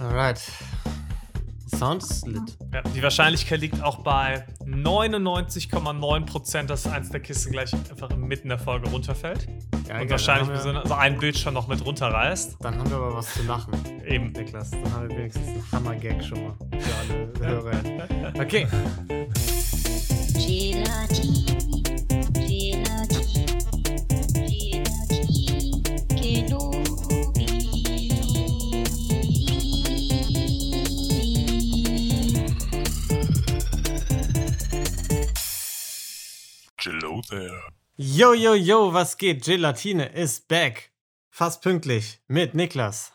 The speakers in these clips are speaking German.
Alright. Sounds lit. Ja, die Wahrscheinlichkeit liegt auch bei 99,9%, dass eins der Kisten gleich einfach mitten in der Folge runterfällt. Ja, und egal, wahrscheinlich wir- so ein Bild schon noch mit runterreißt. Dann haben wir aber was zu lachen. Eben. Niklas, dann haben wir wenigstens einen Hammer-Gag schon mal für alle Hörer. Okay. Yo, yo, yo, was geht? Gelatine ist back. Fast pünktlich mit Niklas,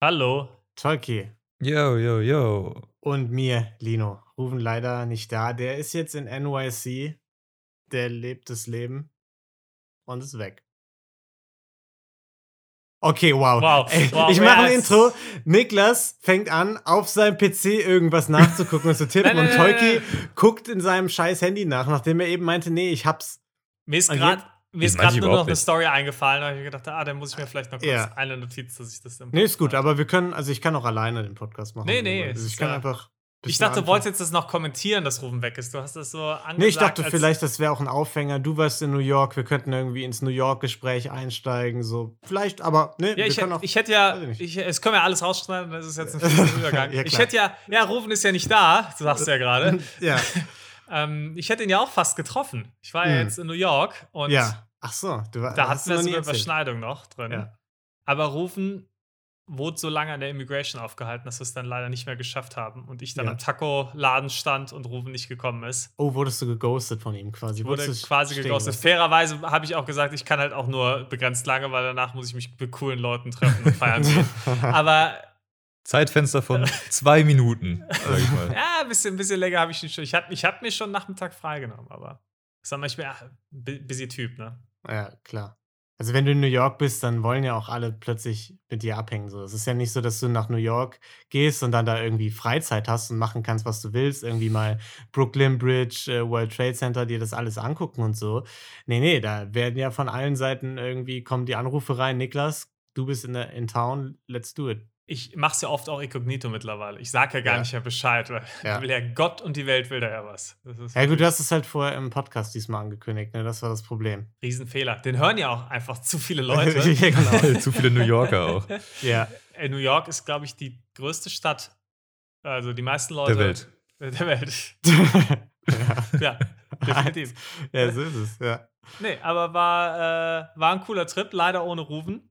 Hallo. Tolki Yo, yo, yo. und mir, Lino. Rufen leider nicht da. Der ist jetzt in NYC. Der lebt das Leben und ist weg. Okay, wow. Wow, Ey, wow, ich mache ein yes. Intro. Niklas fängt an, auf seinem PC irgendwas nachzugucken und zu tippen. Nein, und nein, Tolki guckt in seinem scheiß Handy nach, nachdem er eben meinte, nee, ich hab's. Mir ist gerade mir ist nur noch überhaupt eine nicht. Story eingefallen. Da habe ich gedacht, ah, dann muss ich mir vielleicht noch kurz Ja. eine Notiz, dass ich das im Nee, ist gut, aber wir können, also ich kann auch alleine den Podcast machen. Nee, nee, Also ich kann ja- einfach. Ich dachte, du wolltest jetzt das noch kommentieren, dass Rufen weg ist. Du hast das so angesagt. Nee, ich dachte vielleicht, das wäre auch ein Aufhänger. Du warst in New York, wir könnten irgendwie ins New York-Gespräch einsteigen. So, vielleicht, aber nee, Ja, wir ich, können hätte- auch. ich hätte ja, ich nicht. es können wir alles rausschneiden, das ist jetzt ein Übergang. Ja, ich hätte ja, ja, Rufen ist ja nicht da, du sagst ja gerade. ja, ähm, ich hätte ihn ja auch fast getroffen. Ich war ja Hm. jetzt in New York und ja. Ach so, du da hatten wir so eine. Überschneidung noch drin. Ja. Aber Rufen wurde so lange an der Immigration aufgehalten, dass wir es dann leider nicht mehr geschafft haben und ich dann Ja. am Taco-Laden stand und Rufen nicht gekommen ist. Oh, wurdest du geghostet von ihm quasi? Ich wurde quasi geghostet. Fairerweise habe ich auch gesagt, ich kann halt auch nur begrenzt lange, weil danach muss ich mich mit coolen Leuten treffen und feiern gehen. Aber Zeitfenster von zwei Minuten, sag ich mal. ja, ein bisschen, ein bisschen länger habe ich nicht schon. Ich habe ich hab mir schon Nachmittag freigenommen, aber sag mal, ich bin ja, bu- busy Typ, ne? Ja, klar. Also wenn du in New York bist, dann wollen ja auch alle plötzlich mit dir abhängen. So. Es ist ja nicht so, dass du nach New York gehst und dann da irgendwie Freizeit hast und machen kannst, was du willst. Irgendwie mal Brooklyn Bridge, äh, World Trade Center, dir das alles angucken und so. Nee, nee, da werden ja von allen Seiten irgendwie, kommen die Anrufe rein. Niklas, du bist in, der, in Town, let's do it. Ich mache es ja oft auch inkognito mittlerweile. Ich sage ja gar Ja. nicht mehr Bescheid, weil Ja. will ja Gott und die Welt will da ja was. Das ist Ja gut, du hast es halt vorher im Podcast diesmal angekündigt, ne? Das war das Problem. Riesenfehler. Den hören ja auch einfach zu viele Leute. ja, genau. Zu viele New Yorker auch. ja. New York ist, glaube ich, die größte Stadt. Also die meisten Leute. Der Welt. Der Welt. ja. Ja, definitiv. ja, so ist es, ja. Nee, aber war, äh, war ein cooler Trip, leider ohne Rufen.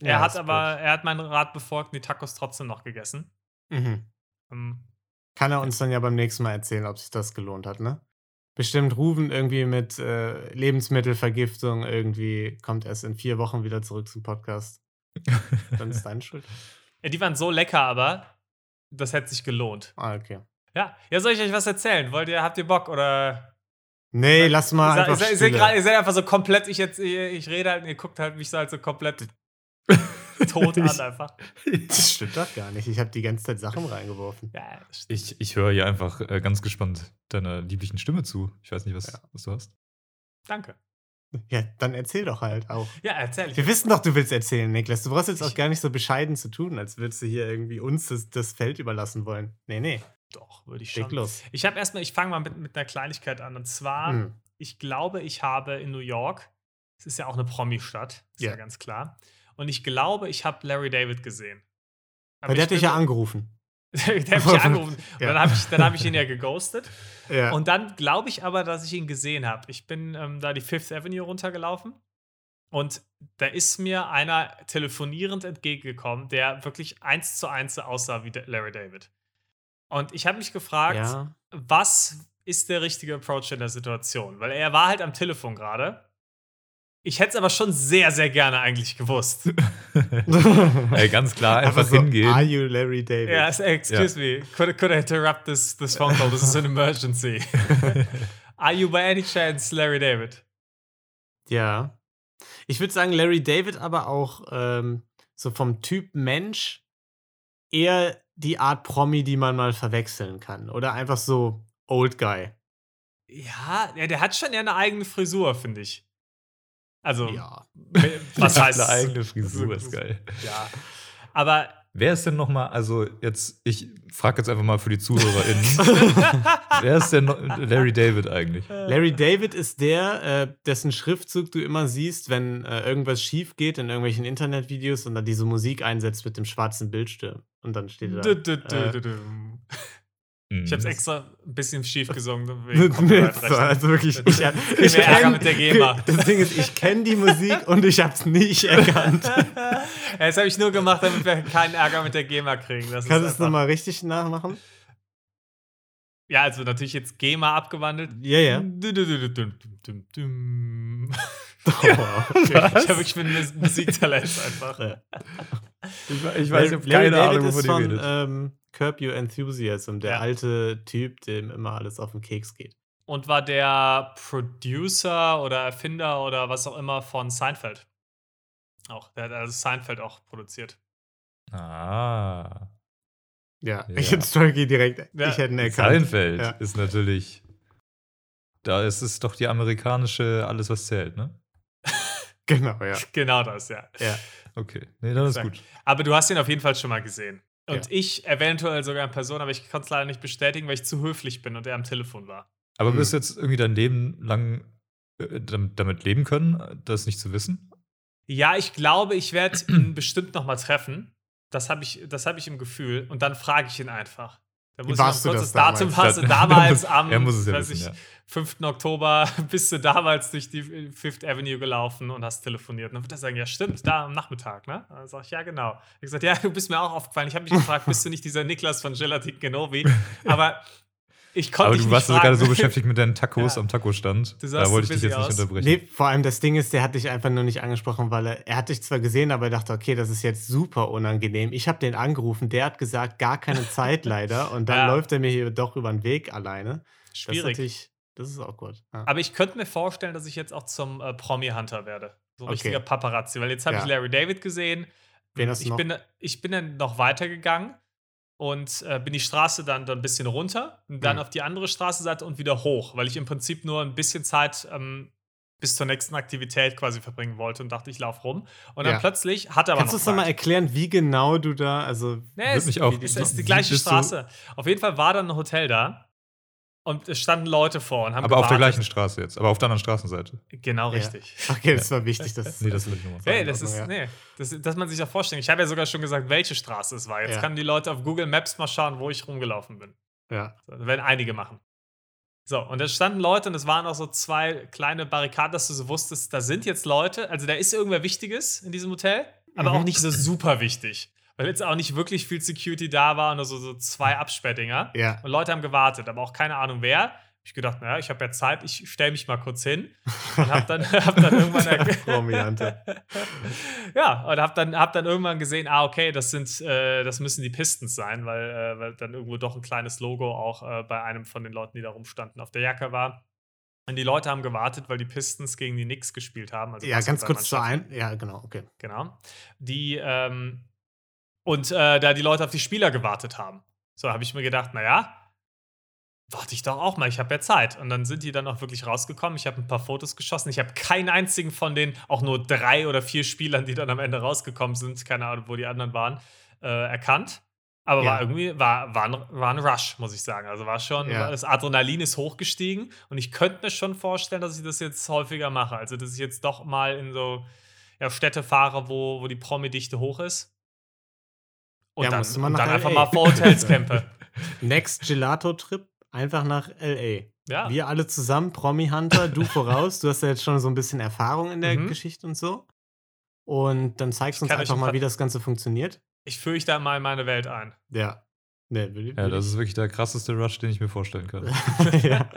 Ja, er hat ist aber, er hat meinen Rat befolgt und die Tacos trotzdem noch gegessen. blöd. Mhm. Ähm, Kann er uns dann ja beim nächsten Mal erzählen, ob sich das gelohnt hat, ne? Bestimmt Rufen irgendwie mit äh, Lebensmittelvergiftung irgendwie kommt erst in vier Wochen wieder zurück zum Podcast. Dann ist deine Schuld. ja, die waren so lecker, aber das hätte sich gelohnt. Ah, okay. Ja, ja, soll ich euch was erzählen? Wollt ihr, habt ihr Bock oder? Nee, lass mal ihr, seid- einfach ihr seid einfach so komplett, ich, jetzt, ich, ich rede halt und ihr guckt halt mich so halt so komplett tot an einfach. Das stimmt doch gar nicht. Ich habe die ganze Zeit Sachen reingeworfen. Ja. Ich, ich höre hier einfach äh, ganz gespannt deiner lieblichen Stimme zu. Ich weiß nicht, was, Ja. was du hast. danke. Ja, dann erzähl doch halt auch. Ja, erzähl. Wir wissen doch, du willst erzählen, Niklas. Du brauchst jetzt auch gar nicht so bescheiden zu tun, als würdest du hier irgendwie uns das, das Feld überlassen wollen. Nee, nee. Doch, würde ich schon. los. Ich habe erstmal, ich fange mal mit, mit einer Kleinigkeit an. Und zwar, Hm. ich glaube, ich habe in New York, es ist ja auch eine Promi-Stadt, ist ja. Ja. ganz klar. Und ich glaube, ich habe Larry David gesehen. Aber Weil der hat dich ja angerufen. der hat mich ja angerufen. Und Ja. dann habe ich, dann hab ich ihn ja geghostet. Ja. Und dann glaube ich aber, dass ich ihn gesehen habe. Ich bin ähm, da die Fifth Avenue runtergelaufen und da ist mir einer telefonierend entgegengekommen, der wirklich eins zu eins so aussah wie Larry David. Und ich habe mich gefragt, ja. was ist der richtige Approach in der Situation? Weil er war halt am Telefon gerade. Ich hätte es aber schon sehr, sehr gerne eigentlich gewusst. Ey, ganz klar, einfach, so, hingehen. Are you Larry David? Ja, yes, excuse me. Could, could I interrupt this, this phone call? This is an emergency. Are you by any chance Larry David? Ja. Ich würde sagen, Larry David aber auch ähm, so vom Typ Mensch eher die Art Promi, die man mal verwechseln kann. Oder einfach so Old Guy. Ja, ja, der hat schon ja eine eigene Frisur, finde ich. Also, Ja. was heißt Eine eigene Frisur ist geil. Ja. Aber Wer ist denn noch mal, also jetzt, ich frage jetzt einfach mal für die ZuhörerInnen, wer ist denn Larry David eigentlich? Larry David ist der, äh, dessen Schriftzug du immer siehst, wenn äh, irgendwas schief geht in irgendwelchen Internetvideos und dann diese Musik einsetzt mit dem schwarzen Bildschirm. Und dann steht da. Äh. Ich habe es extra ein bisschen schief gesungen. Wegen also wirklich, ich, Kriegen ich kenn- mit der GEMA. Das Ding ist, ich kenne die Musik und ich habe es nicht erkannt. Ja, das habe ich nur gemacht, damit wir keinen Ärger mit der GEMA kriegen. Das Kannst du es nochmal richtig nachmachen? Ja, also natürlich jetzt GEMA abgewandelt. Ja, ja. Oh, okay. Ich habe wirklich Mus- Musiktalent einfach. Ja. Ich, ich weiß, ich habe keine David Ahnung, ist wovon ihr von redet. ähm, Curb Your Enthusiasm, der Ja. alte Typ, dem immer alles auf den Keks geht. Und war der Producer oder Erfinder oder was auch immer von Seinfeld. Auch. Der hat also Seinfeld auch produziert. Ah. Ja, Ja. ich hätte direkt, Ja. ich hätte ihn erkannt. Seinfeld Ja. ist natürlich. Da ist es doch die amerikanische Alles, was zählt, ne? Genau, ja. Genau das, ja. ja. Okay. Nee, dann ist gut. Aber du hast ihn auf jeden Fall schon mal gesehen. Und Ja. ich eventuell sogar in Person, aber ich konnte es leider nicht bestätigen, weil ich zu höflich bin und er am Telefon war. Aber Hm. wirst du jetzt irgendwie dein Leben lang äh, damit, damit leben können, das nicht zu wissen? Ja, ich glaube, ich werde ihn bestimmt noch mal treffen. Das habe ich, das hab ich im Gefühl. Und dann frage ich ihn einfach. Da muss ich noch warst du kurz das Datum passen. Damals am muss es ja wissen, ich, ja. 5. Oktober bist du damals durch die Fifth Avenue gelaufen und hast telefoniert. Und dann wird er sagen, ja stimmt, da am Nachmittag, ne? Dann sag ich, ja genau. Ich gesagt, ja, du bist mir auch aufgefallen. Ich habe mich gefragt, bist du nicht dieser Niklas von Gelatin Genovi? Aber ich konnte Aber du warst fragen. gerade so beschäftigt mit deinen Tacos Ja. am Taco-Stand. Da wollte ich dich jetzt busy nicht aus. unterbrechen. Nee, vor allem das Ding ist, der hat dich einfach nur nicht angesprochen, weil er, er hat dich zwar gesehen, aber er dachte, okay, das ist jetzt super unangenehm. Ich habe den angerufen, der hat gesagt, gar keine Zeit leider. Und dann Ja. läuft er mir hier doch über den Weg alleine. Das ist Schwierig. das ist awkward. Ja. Aber ich könnte mir vorstellen, dass ich jetzt auch zum äh, Promi-Hunter werde. So ein Okay. richtiger Paparazzi. Weil jetzt habe Ja. ich Larry David gesehen. Wen hast du ich, noch? bin, ich bin dann noch weitergegangen und äh, bin die Straße dann, dann ein bisschen runter und dann Mhm. auf die andere Straßenseite und wieder hoch, weil ich im Prinzip nur ein bisschen Zeit ähm, bis zur nächsten Aktivität quasi verbringen wollte und dachte, ich laufe rum. Und dann Ja. plötzlich hat er aber Kannst du uns nochmal erklären, wie genau du da, also Nee, es, mich auch- es ist die gleiche Straße. Auf jeden Fall war dann ein Hotel da und es standen Leute vor und haben Aber auf der gewartet. gleichen Straße jetzt, aber auf der anderen Straßenseite. Genau, Ja. richtig. Okay, das war wichtig, dass Nee, das will ich nochmal Nee, sagen. das ist, ja. nee, das, dass man sich das vorstellen. Ich habe ja sogar schon gesagt, welche Straße es war. Jetzt Ja. können die Leute auf Google Maps mal schauen, wo ich rumgelaufen bin. ja. Das werden einige machen. So, und da standen Leute und es waren auch so zwei kleine Barrikaden, dass du so wusstest, da sind jetzt Leute, also da ist irgendwer Wichtiges in diesem Hotel, aber Mhm. auch nicht so super wichtig. Weil jetzt auch nicht wirklich viel Security da war und nur so, so zwei Absperrdinger. Ja. Und Leute haben gewartet, aber auch keine Ahnung wer. Ich gedacht, naja, ich habe ja Zeit, ich stelle mich mal kurz hin und hab dann, hab dann irgendwann ja, und hab dann, hab dann irgendwann gesehen, ah, okay, das sind, äh, das müssen die Pistons sein, weil, äh, weil dann irgendwo doch ein kleines Logo auch äh, bei einem von den Leuten, die da rumstanden, auf der Jacke war. Und die Leute haben gewartet, weil die Pistons gegen die Knicks gespielt haben. Also Ja, ganz kurz zu ein. Ja, genau, okay. Genau. Die, ähm, und äh, da die Leute auf die Spieler gewartet haben. So habe ich mir gedacht, naja, warte ich doch auch mal, ich habe ja Zeit. Und dann sind die dann auch wirklich rausgekommen. Ich habe ein paar Fotos geschossen. Ich habe keinen einzigen von den auch nur drei oder vier Spielern, die dann am Ende rausgekommen sind, keine Ahnung, wo die anderen waren, äh, erkannt. Aber Ja. war irgendwie, war, war, ein, war ein Rush, muss ich sagen. Also war schon, Ja. das Adrenalin ist hochgestiegen und ich könnte mir schon vorstellen, dass ich das jetzt häufiger mache. Also, dass ich jetzt doch mal in so ja, Städte fahre, wo, wo die Promi-Dichte hoch ist. Und Ja, dann, und dann einfach LA. mal vor Hotels campe. Next Gelato-Trip, einfach nach L.A. Ja. Wir alle zusammen, Promi-Hunter, du voraus. Du hast ja jetzt schon so ein bisschen Erfahrung in der Mhm. Geschichte und so. Und dann zeigst du uns einfach ein mal, wie das Ganze funktioniert. Ich führe ich da mal in meine Welt ein. Ja. Ne, will, Ja, will das ist wirklich der krasseste Rush, den ich mir vorstellen kann. ja.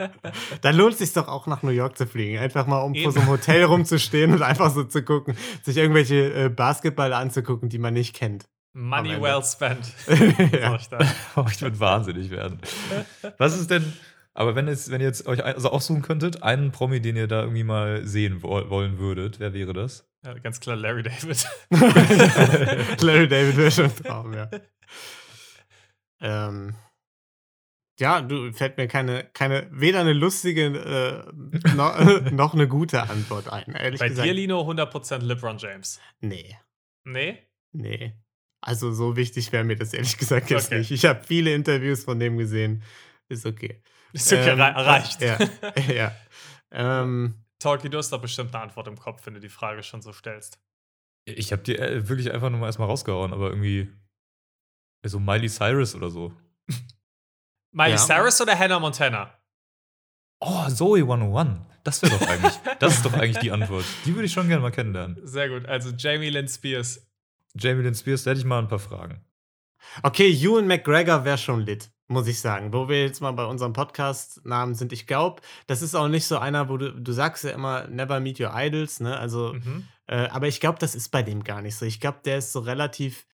Dann lohnt es sich doch auch nach New York zu fliegen. Einfach mal, um vor Eben. so einem Hotel rumzustehen und einfach so zu gucken, sich irgendwelche äh, Basketballer anzugucken, die man nicht kennt. Money well spent. ja. Sag ich. Oh, ich würde wahnsinnig werden. Was ist denn, aber wenn, es, wenn ihr jetzt euch also aussuchen könntet, einen Promi, den ihr da irgendwie mal sehen wo- wollen würdet, wer wäre das? Ja, ganz klar Larry David. Larry David wäre schon Traum, ja. Ähm, ja, du fällt mir keine, keine weder eine lustige äh, noch, noch eine gute Antwort ein. Ehrlich Bei gesagt. dir, Lino, 100% LeBron James. Nee, Nee? nee. Also so wichtig wäre mir das ehrlich gesagt jetzt Okay. nicht. Ich habe viele Interviews von dem gesehen. Ist okay. Ist okay, Ähm, rei- reicht. Ja, ja. Ähm, Talkie, du hast doch bestimmt eine Antwort im Kopf, wenn du die Frage schon so stellst. Ich habe die äh, wirklich einfach nur mal erstmal rausgehauen, aber irgendwie. So Miley Cyrus oder so. Miley Ja. Cyrus oder Hannah Montana? Oh, Zoe 101. Das wäre doch eigentlich. das ist doch eigentlich die Antwort. Die würde ich schon gerne mal kennenlernen. Sehr gut. Also Jamie Lynn Spears. Jamie Lynn Spears, da hätte ich mal ein paar Fragen. okay, Ewan McGregor wäre schon lit, muss ich sagen. Wo wir jetzt mal bei unserem Podcast-Namen sind. Ich glaube, das ist auch nicht so einer, wo du, du sagst ja immer, never meet your idols, ne? Also, Mhm. äh, aber ich glaube, das ist bei dem gar nicht so. Ich glaube, der ist so relativ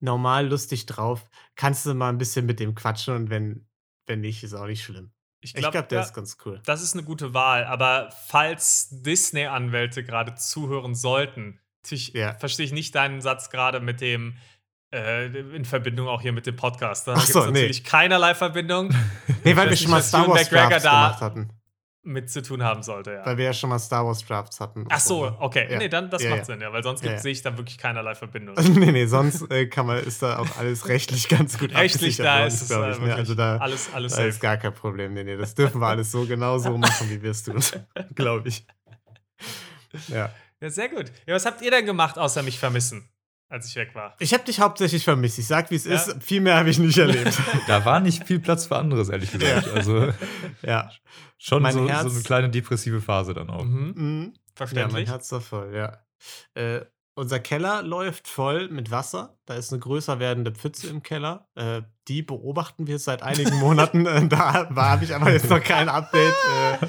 normal lustig drauf. Kannst du mal ein bisschen mit dem quatschen und wenn, wenn nicht, ist auch nicht schlimm. Ich glaube, glaube, der ja, ist ganz cool. das ist eine gute Wahl. Aber falls Disney-Anwälte gerade zuhören sollten, Ja. verstehe ich nicht deinen Satz gerade mit dem äh, in Verbindung auch hier mit dem Podcast. Da Ach gibt so, es nee. natürlich keinerlei Verbindung Nee, weil wir schon mal Star Wars Drafts gemacht hatten. mit zu tun haben sollte. Ja. Weil wir ja schon mal Star Wars Drafts hatten. Ach so, okay. Ja. Nee, dann das Ja, macht ja. Sinn, ja, weil sonst Ja, sehe ich da wirklich keinerlei Verbindung. nee, nee, sonst äh, kann man, ist da auch alles rechtlich ganz gut Rechtlich da ist es äh, ich, ne? Also da, alles, alles da ist gar kein Problem. Nee, nee, das dürfen wir alles so genau so machen, wie wir es tun, glaube ich. Ja. Ja, sehr gut. Ja, was habt ihr denn gemacht, außer mich vermissen, als ich weg war? Ich habe dich hauptsächlich vermisst. Ich sag, wie es Ja. ist. Viel mehr habe ich nicht erlebt. Da war nicht viel Platz für anderes, ehrlich gesagt. Also ja. schon Mein so, Herz- so eine kleine depressive Phase dann auch. Mhm. Mhm. Ja, mein Verständlich. Herz war voll, ja. Äh, unser Keller läuft voll mit Wasser. Da ist eine größer werdende Pfütze im Keller. Äh, die beobachten wir seit einigen Monaten. Äh, da habe ich aber jetzt noch kein Update. Äh,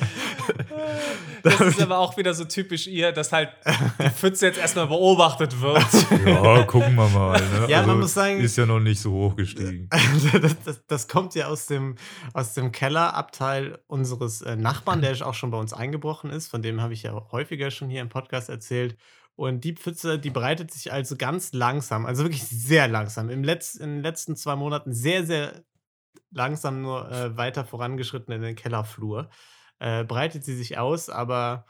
das ist aber auch wieder so typisch ihr, dass halt die Pfütze jetzt erstmal beobachtet wird. Ja, gucken wir mal. Ne? Ja, man muss sagen- Ist ja noch nicht so hoch gestiegen. das, das, das kommt ja aus dem, aus dem Kellerabteil unseres äh, Nachbarn, der auch schon bei uns eingebrochen ist. Von dem habe ich ja häufiger schon hier im Podcast erzählt. Und die Pfütze, die breitet sich also ganz langsam, also wirklich sehr langsam, im Letz-, in den letzten zwei Monaten sehr, sehr langsam nur äh, weiter vorangeschritten in den Kellerflur. Äh, breitet sie sich aus, aber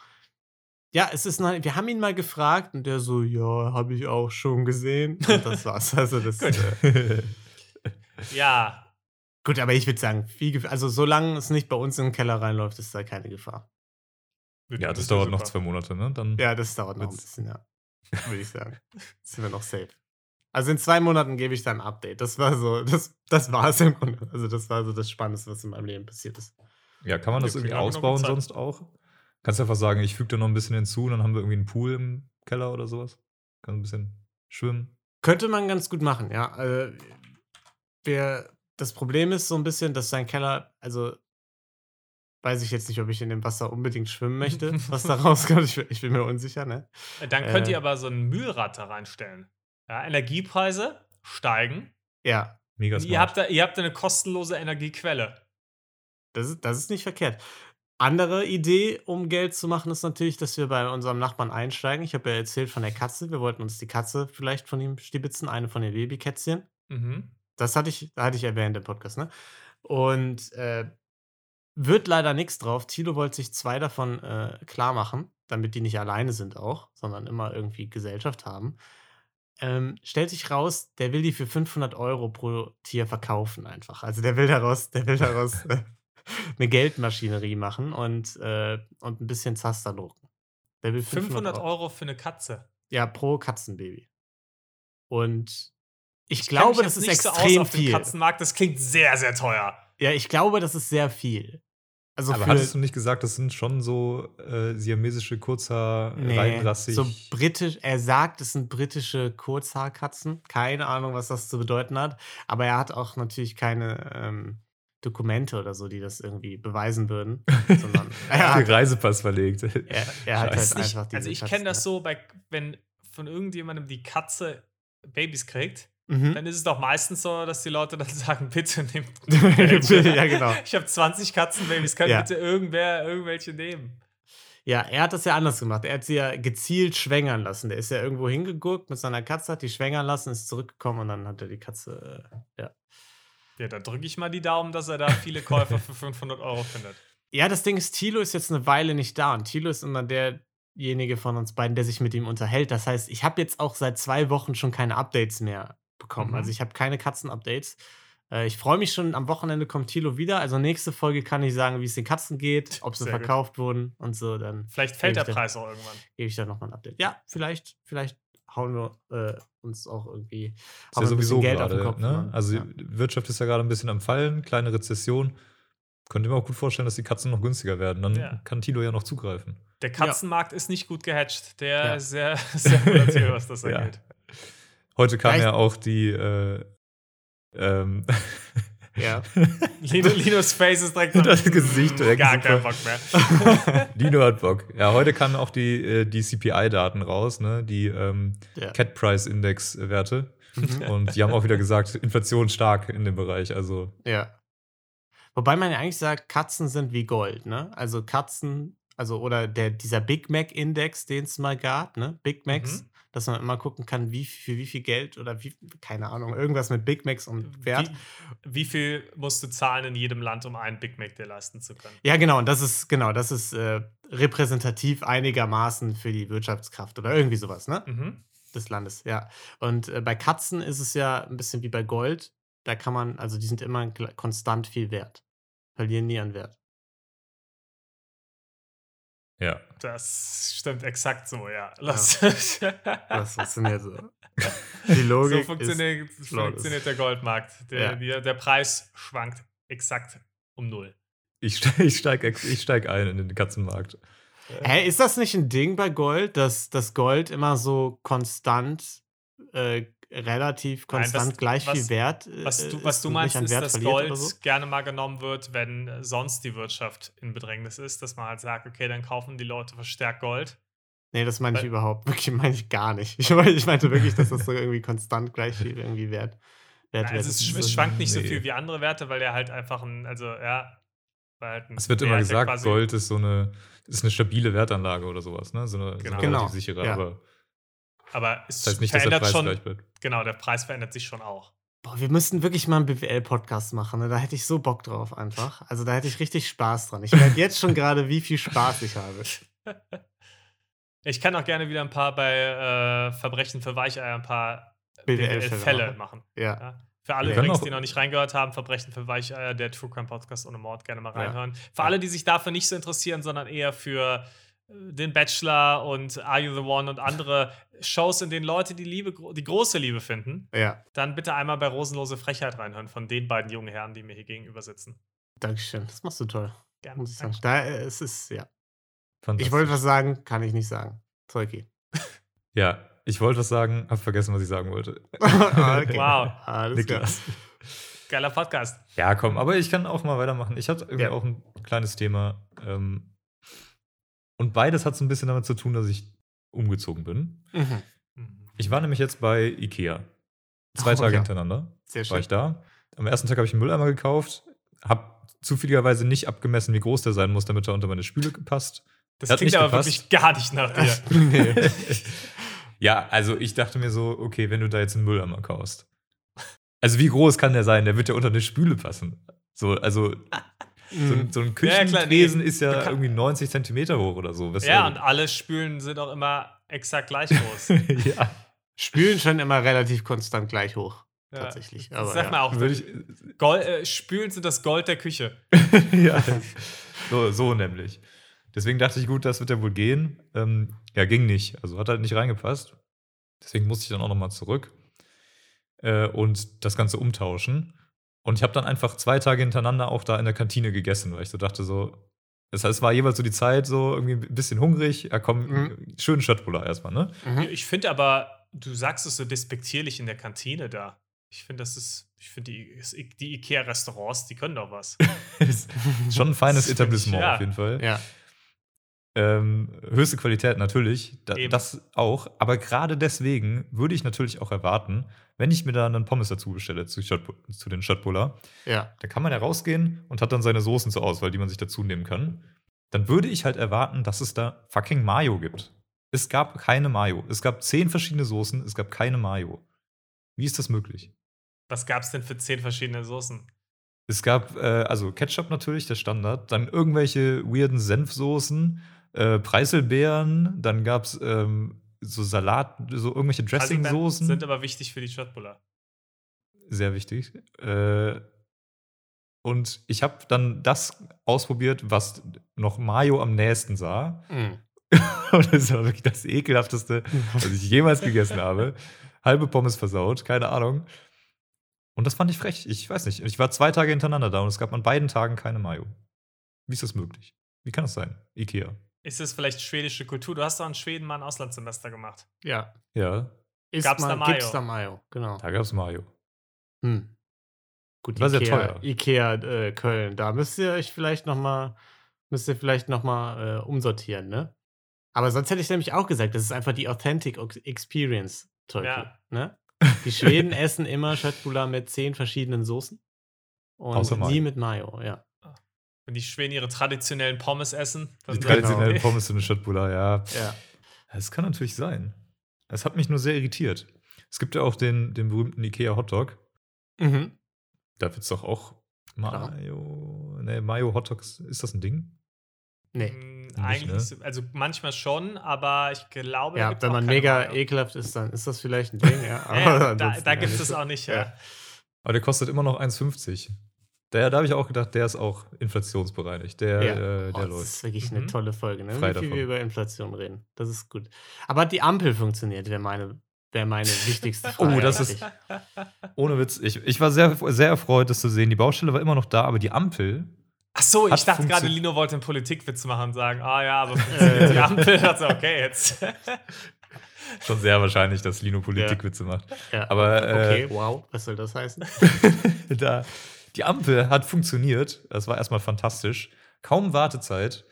ja, es ist noch, wir haben ihn mal gefragt und der so, ja, habe ich auch schon gesehen. Und das war's. Also das, Gut. äh, ja, Gut, aber ich würde sagen, viel Gef- also solange es nicht bei uns in den Keller reinläuft, ist da keine Gefahr. ja, das ist dauert noch super. zwei Monate, ne? Dann Ja, das dauert noch ein bisschen, ja. Würde ich sagen. Sind wir noch safe. Also in zwei Monaten gebe ich dann ein Update. Das war so, das, das war es im Grunde. Also das war so das Spannendste, was in meinem Leben passiert ist. Ja, kann man das irgendwie ausbauen sonst auch? Kannst du einfach sagen, ich füge da noch ein bisschen hinzu und dann haben wir irgendwie einen Pool im Keller oder sowas? Kann ein bisschen schwimmen. Könnte man ganz gut machen, ja. Äh, wir, das Problem ist so ein bisschen, dass sein Keller, also weiß ich jetzt nicht, ob ich in dem Wasser unbedingt schwimmen möchte, was da rauskommt. Ich, ich bin mir unsicher, ne? Dann könnt Äh. ihr aber so ein Mühlrad da reinstellen. Ja, Energiepreise steigen. Ja, Mega smart. ihr habt, da, ihr habt eine kostenlose Energiequelle. Das ist, das ist nicht verkehrt. Andere Idee, um Geld zu machen, ist natürlich, dass wir bei unserem Nachbarn einsteigen. Ich habe ja erzählt von der Katze. Wir wollten uns die Katze vielleicht von ihm stibitzen, eine von den Babykätzchen. Mhm. Das hatte ich, hatte ich erwähnt im Podcast, ne? Und äh, wird leider nichts drauf. Tilo wollte sich zwei davon äh, klar machen, damit die nicht alleine sind auch, sondern immer irgendwie Gesellschaft haben. Ähm, stellt sich raus, der will die für 500 Euro pro Tier verkaufen einfach. Also der will daraus, der will daraus äh, eine Geldmaschinerie machen und, äh, und ein bisschen Zaster drucken. Der will 500 Euro für eine Katze. Ja, pro Katzenbaby. Und ich, Ich glaube, das ist nicht so extrem dem viel. Katzenmarkt. Das klingt sehr, sehr teuer. Ja, ich glaube, das ist sehr viel. Also Aber hattest du nicht gesagt, das sind schon so äh, siamesische Kurzhaar, nee, reinrassig? so britisch, er sagt, es sind britische Kurzhaarkatzen. Keine Ahnung, was das zu bedeuten hat. Aber er hat auch natürlich keine ähm, Dokumente oder so, die das irgendwie beweisen würden. sondern er hat, Reisepass verlegt. er, er hat halt einfach Ich, diese also ich kenne das so, bei, wenn von irgendjemandem die Katze Babys kriegt, Mhm. dann ist es doch meistens so, dass die Leute dann sagen, bitte nehmt ja, genau. Ich habe 20 Katzenbabys, kann Ja. bitte irgendwer irgendwelche nehmen? Ja, er hat das ja anders gemacht. Er hat sie ja gezielt schwängern lassen. Der ist ja irgendwo hingeguckt mit seiner Katze, hat die schwängern lassen, ist zurückgekommen und dann hat er die Katze. Äh, ja. Ja, da drücke ich mal die Daumen, dass er da viele Käufer für 500 Euro findet. ja, das Ding ist, Tilo ist jetzt eine Weile nicht da und Tilo ist immer derjenige von uns beiden, der sich mit ihm unterhält. Das heißt, ich habe jetzt auch seit zwei Wochen schon keine Updates mehr bekommen. Mhm. Also ich habe keine Katzen-Updates. Äh, ich freue mich schon, am Wochenende kommt Tilo wieder. Also nächste Folge kann ich sagen, wie es den Katzen geht, ob sie Sehr gut. verkauft wurden und so. Dann Vielleicht fällt der. Preis auch irgendwann. gebe ich da nochmal ein Update. Ja, vielleicht, vielleicht hauen wir äh, uns auch irgendwie Ist haben ja wir ein bisschen sowieso Geld auf den Kopf. ne? Also ja. die Wirtschaft ist ja gerade ein bisschen am Fallen, kleine Rezession. Könnte mir auch gut vorstellen, dass die Katzen noch günstiger werden. Dann Ja. kann Tilo ja noch zugreifen. Der Katzenmarkt ist nicht gut gehatcht. Der Ja. ist sehr, sehr volatil, was das Ja. angeht. Heute kam Vielleicht- ja auch die äh, ähm, ja. Lino, Linos Face ist direkt Das Gesicht direkt Gar super. keinen Bock mehr. Dino hat Bock. Ja, heute kamen auch die, äh, die CPI-Daten raus, ne? die ähm, Ja. Cat Price Index-Werte. Mhm. Und die haben auch wieder gesagt, Inflation stark in dem Bereich. Also Ja. Wobei man ja eigentlich sagt, Katzen sind wie Gold, ne? Also Katzen, also oder der, dieser Big Mac Index, den es mal gab, ne? Big Macs, Mhm. Dass man immer gucken kann, wie für wie viel Geld oder wie, keine Ahnung, irgendwas mit Big Macs und Wert. Wie, wie viel musst du zahlen in jedem Land, um einen Big Mac dir leisten zu können? Ja, genau, und das ist, genau, das ist äh, repräsentativ einigermaßen für die Wirtschaftskraft oder irgendwie sowas, ne? Mhm. Des Landes, ja. Und äh, bei Katzen ist es ja ein bisschen wie bei Gold. Da kann man, also die sind immer konstant viel wert. Verlieren nie an Wert. Ja. Das stimmt exakt so, ja. Lass, Das funktioniert so. Die Logik so funktioniert, flawless. funktioniert der Goldmarkt. Der, Ja. der, der Preis schwankt exakt um null. Ich steige ich steig, ich steig ein in den Katzenmarkt. ist. Hä, ist das nicht ein Ding bei Gold, dass das Gold immer so konstant, äh, relativ Nein, konstant was- gleich was- viel Wert äh, Was du, ist was du und meinst, nicht an ist, Wert dass verliert Gold oder so? gerne mal genommen wird, wenn äh, sonst die Wirtschaft in Bedrängnis ist, dass man halt sagt, okay, dann kaufen die Leute verstärkt Gold. Nee, das meine ich Weil- überhaupt. Wirklich meine ich gar nicht. Ich meinte, ich meinte wirklich, dass das so irgendwie konstant gleich viel irgendwie Wert, Wert Also wert es, ist. sch- So- es schwankt nicht so nee. viel wie andere Werte, weil der halt einfach ein, also ja, weil halt ein Es wird immer gesagt, Gold ist so eine, ist eine stabile Wertanlage oder sowas, ne? So eine, so Genau. eine Genau, relativ sichere, ja. aber Aber es das heißt nicht, dass der verändert Preis schon, bleibt. genau, der Preis verändert sich schon auch. Boah, wir müssten wirklich mal einen BWL-Podcast machen. Ne? Da hätte ich so Bock drauf einfach. Also da hätte ich richtig Spaß dran. Ich merke jetzt schon gerade, wie viel Spaß ich habe. Ich kann auch gerne wieder ein paar bei äh, Verbrechen für Weicheier ein paar BWL-Fälle machen. machen. Ja. Ja. Für alle übrigens, die noch nicht reingehört haben, Verbrechen für Weicheier, der True Crime Podcast ohne Mord, gerne mal Ja. reinhören. Für Ja. alle, die sich dafür nicht so interessieren, sondern eher für äh, den Bachelor und Are You the One und andere Shows, in denen Leute die Liebe, die große Liebe finden, Ja, dann bitte einmal bei Rosenlose Frechheit reinhören von den beiden jungen Herren, die mir hier gegenüber sitzen. Dankeschön. Das machst du toll, Gerne. muss ich sagen. Da, äh, es ist, ja. Ich wollte was sagen, kann ich nicht sagen. Zeugi. Ja, ich wollte was sagen, hab vergessen, was ich sagen wollte. okay. Wow. Alles klar. Niklas. Geiler Podcast. Ja, komm, aber ich kann auch mal weitermachen. Ich hatte irgendwie Ja. auch ein kleines Thema. Ähm, und beides hat so ein bisschen damit zu tun, dass ich umgezogen bin. Mhm. Ich war nämlich jetzt bei Ikea. Zwei Oh, Tage ja. hintereinander Sehr war schön. ich da. Am ersten Tag habe ich einen Mülleimer gekauft, habe zufälligerweise nicht abgemessen, wie groß der sein muss, damit er unter meine Spüle passt. Das Hat klingt aber gepasst. wirklich gar nicht nach dir. nee. ja, also ich dachte mir so, okay, wenn du da jetzt einen Mülleimer kaufst. Also wie groß kann der sein? Der wird ja unter eine Spüle passen. So, also so, ein- so ein Ja, klar, Küchentresen nee. ist ja irgendwie 90 Zentimeter hoch oder so. Was ja, und alle Spülen sind auch immer exakt gleich groß. ja, Spülen schon immer relativ konstant gleich hoch. Ja. Tatsächlich. Das Aber sagt ja. man auch. würde ich, Gold, äh, Spülen sind das Gold der Küche. ja, so, so nämlich. Deswegen dachte ich, gut, das wird ja wohl gehen. Ähm, ja, ging nicht. Also hat halt nicht reingepasst. Deswegen musste ich dann auch nochmal zurück äh, und das Ganze umtauschen. Und ich habe dann einfach zwei Tage hintereinander auch da in der Kantine gegessen, weil ich so dachte, so, das heißt, es war jeweils so die Zeit, so irgendwie ein bisschen hungrig. Ja, komm, Mhm. schönen Schöttbullar erstmal, ne? Mhm. Ich finde aber, du sagst es so despektierlich in der Kantine da. Ich finde, das ist, ich finde, die, die IKEA-Restaurants, die können doch was. Schon ein feines Etablissement ja. auf jeden Fall. Ja. Ähm, höchste Qualität natürlich, da, das auch. Aber gerade deswegen würde ich natürlich auch erwarten, wenn ich mir da einen Pommes dazu bestelle zu, zu den Schöttbullar, Ja. da kann man ja rausgehen und hat dann seine Soßen zur Auswahl, die man sich dazu nehmen kann. Dann würde ich halt erwarten, dass es da fucking Mayo gibt. Es gab keine Mayo. Es gab zehn verschiedene Soßen, es gab keine Mayo. Wie ist das möglich? Was gab es denn für zehn verschiedene Soßen? Es gab, äh, also Ketchup natürlich, der Standard, dann irgendwelche weirden Senfsoßen, äh, Preiselbeeren, dann gab es ähm, so Salat, so irgendwelche Dressing-Soßen. Sind aber wichtig für die Schöttbuller. sehr wichtig. Äh, und ich habe dann das ausprobiert, was noch Mayo am nächsten sah. Mhm. Und das war wirklich das ekelhafteste, was ich jemals gegessen habe. Halbe Pommes versaut, keine Ahnung. Und das fand ich frech. Ich weiß nicht. Ich war zwei Tage hintereinander da und es gab an beiden Tagen keine Mayo. Wie ist das möglich? Wie kann das sein? Ikea. Ist es vielleicht schwedische Kultur? Du hast doch in Schweden mal ein Auslandssemester gemacht. Ja. Ja, Ist Gab's da mal, Mayo? Gibt's da Mayo, genau. da gab es Mayo. Hm. Gut, War sehr Ikea, teuer. Ikea äh, Köln, da müsst ihr euch vielleicht noch mal, müsst ihr vielleicht noch mal äh, umsortieren, ne? Aber sonst hätte ich nämlich auch gesagt, das ist einfach die Authentic Experience, Teufel, Ja. ne? Die Schweden essen immer Schöttbula mit zehn verschiedenen Soßen und Außer Mayo. nie mit Mayo, ja. Wenn die Schweden ihre traditionellen Pommes essen. Die traditionellen Genau. Pommes in der Stadtbulla, ja. Ja. Das kann natürlich sein. Es hat mich nur sehr irritiert. Es gibt ja auch den, den berühmten Ikea Hotdog. Mhm. Da wird es doch auch Klar. Mayo. Ne, Mayo Hotdogs. Ist das ein Ding? Nee. Mm, Nicht, Eigentlich, ne? so- also manchmal schon, aber ich glaube, da Ja, wenn man mega Mayo. ekelhaft ist, dann ist das vielleicht ein Ding, ja. Ja, ja, da da gibt es so. auch nicht, ja. Ja. Aber der kostet immer noch 1,50. Der, da habe ich auch gedacht, der ist auch inflationsbereinigt. Der, Ja. äh, der oh, das läuft. ist wirklich Mhm. eine tolle Folge, ne? Frei Wie viel wir über Inflation reden. Das ist gut. Aber die Ampel funktioniert, wäre meine, wär meine wichtigste Frage. Oh, das ist- Ohne Witz. Ich, ich war sehr, sehr erfreut, das zu sehen. Die Baustelle war immer noch da, aber die Ampel. Ach so, ich dachte gerade, Lino wollte einen Politikwitz machen und sagen, ah ja, aber funktioniert die Ampel. Also, okay, jetzt. Schon sehr wahrscheinlich, dass Lino Politikwitze macht. Ja. Aber äh, Okay, wow, was soll das heißen? da, die Ampel hat funktioniert. Das war erstmal fantastisch. Kaum Wartezeit.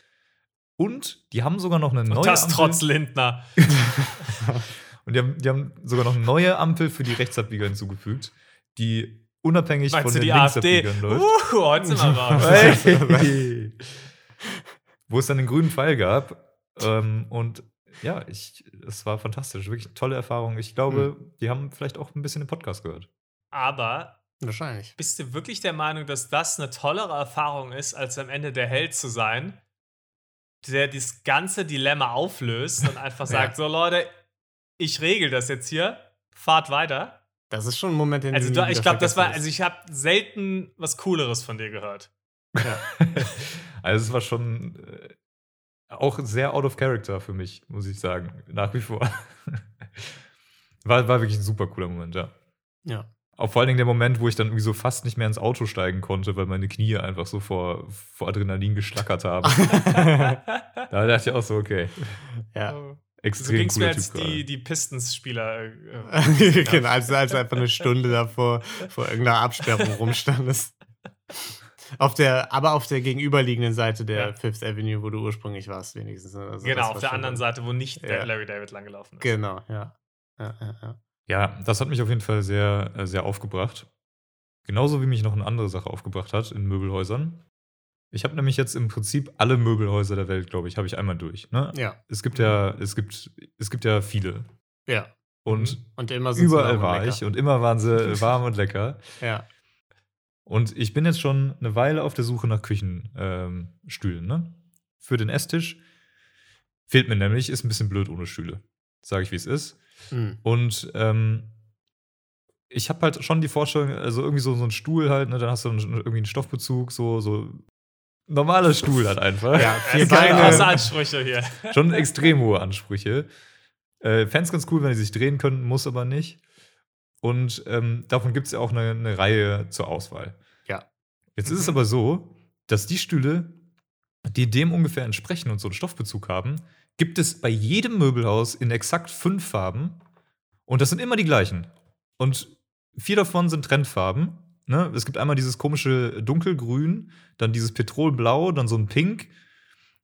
Und die haben sogar noch eine neue das Ampel. trotz Lindner. Und die haben, die haben sogar noch eine neue Ampel für die Rechtsabbieger hinzugefügt, die unabhängig Meinst von du den die AfD? Linksabbiegern läuft. Uh, heute sind wir raus. Hey. Wo es dann den grünen Pfeil gab. Ähm, und ja, ich, es war fantastisch. Wirklich eine tolle Erfahrung. Ich glaube, die haben vielleicht auch ein bisschen den Podcast gehört. Aber Wahrscheinlich. bist du wirklich der Meinung, dass das eine tollere Erfahrung ist, als am Ende der Held zu sein, der das ganze Dilemma auflöst und einfach sagt: So, Leute, ich regel das jetzt hier, fahrt weiter. Das ist schon ein Moment, den Also, du nie ich glaube, das war, also ich habe selten was Cooleres von dir gehört. ja. Also es war schon äh, auch sehr out of character für mich, muss ich sagen. Nach wie vor. war, war wirklich ein super cooler Moment, ja. ja. Auch vor allen Dingen der Moment, wo ich dann irgendwie so fast nicht mehr ins Auto steigen konnte, weil meine Knie einfach so vor, vor Adrenalin geschlackert haben. da dachte ich auch so, okay, ja. so extrem ging es mir, als Typ die, die Pistons-Spieler. Äh, äh, genau, als, als einfach eine Stunde davor vor irgendeiner Absperrung rumstandest. Auf der, aber auf der gegenüberliegenden Seite der Ja. Fifth Avenue, wo du ursprünglich warst, wenigstens. Also das genau, war auf der anderen Seite, wo nicht Ja. Larry David langgelaufen ist. Genau, ja. ja, ja, ja. Ja, das hat mich auf jeden Fall sehr, äh, sehr aufgebracht. Genauso wie mich noch eine andere Sache aufgebracht hat in Möbelhäusern. Ich habe nämlich jetzt im Prinzip alle Möbelhäuser der Welt, glaube ich, habe ich einmal durch. Ne? Ja, Es gibt ja, es gibt, es gibt ja viele. ja. Und Und immer überall warm und war lecker. ich und immer waren sie warm und lecker. Ja. Und ich bin jetzt schon eine Weile auf der Suche nach Küchenstühlen, ähm, ne? Für den Esstisch. Fehlt mir nämlich, ist ein bisschen blöd ohne Stühle. Sage ich, wie es ist. Hm. Und ähm, ich habe halt schon die Vorstellung, also irgendwie so, so ein Stuhl halt, ne, dann hast du einen, irgendwie einen Stoffbezug, so, so normaler Stuhl halt einfach. Ja, Beine. große Ansprüche hier. schon extrem hohe Ansprüche. Äh, Fans ganz cool, wenn die sich drehen können, muss aber nicht. Und ähm, davon gibt es ja auch eine, eine Reihe zur Auswahl. Ja. Jetzt ist es Mhm. aber so, dass die Stühle, die dem ungefähr entsprechen und so einen Stoffbezug haben, gibt es bei jedem Möbelhaus in exakt fünf Farben. Und das sind immer die gleichen. Und vier davon sind Trendfarben. Ne? Es gibt einmal dieses komische Dunkelgrün, dann dieses Petrolblau, dann so ein Pink.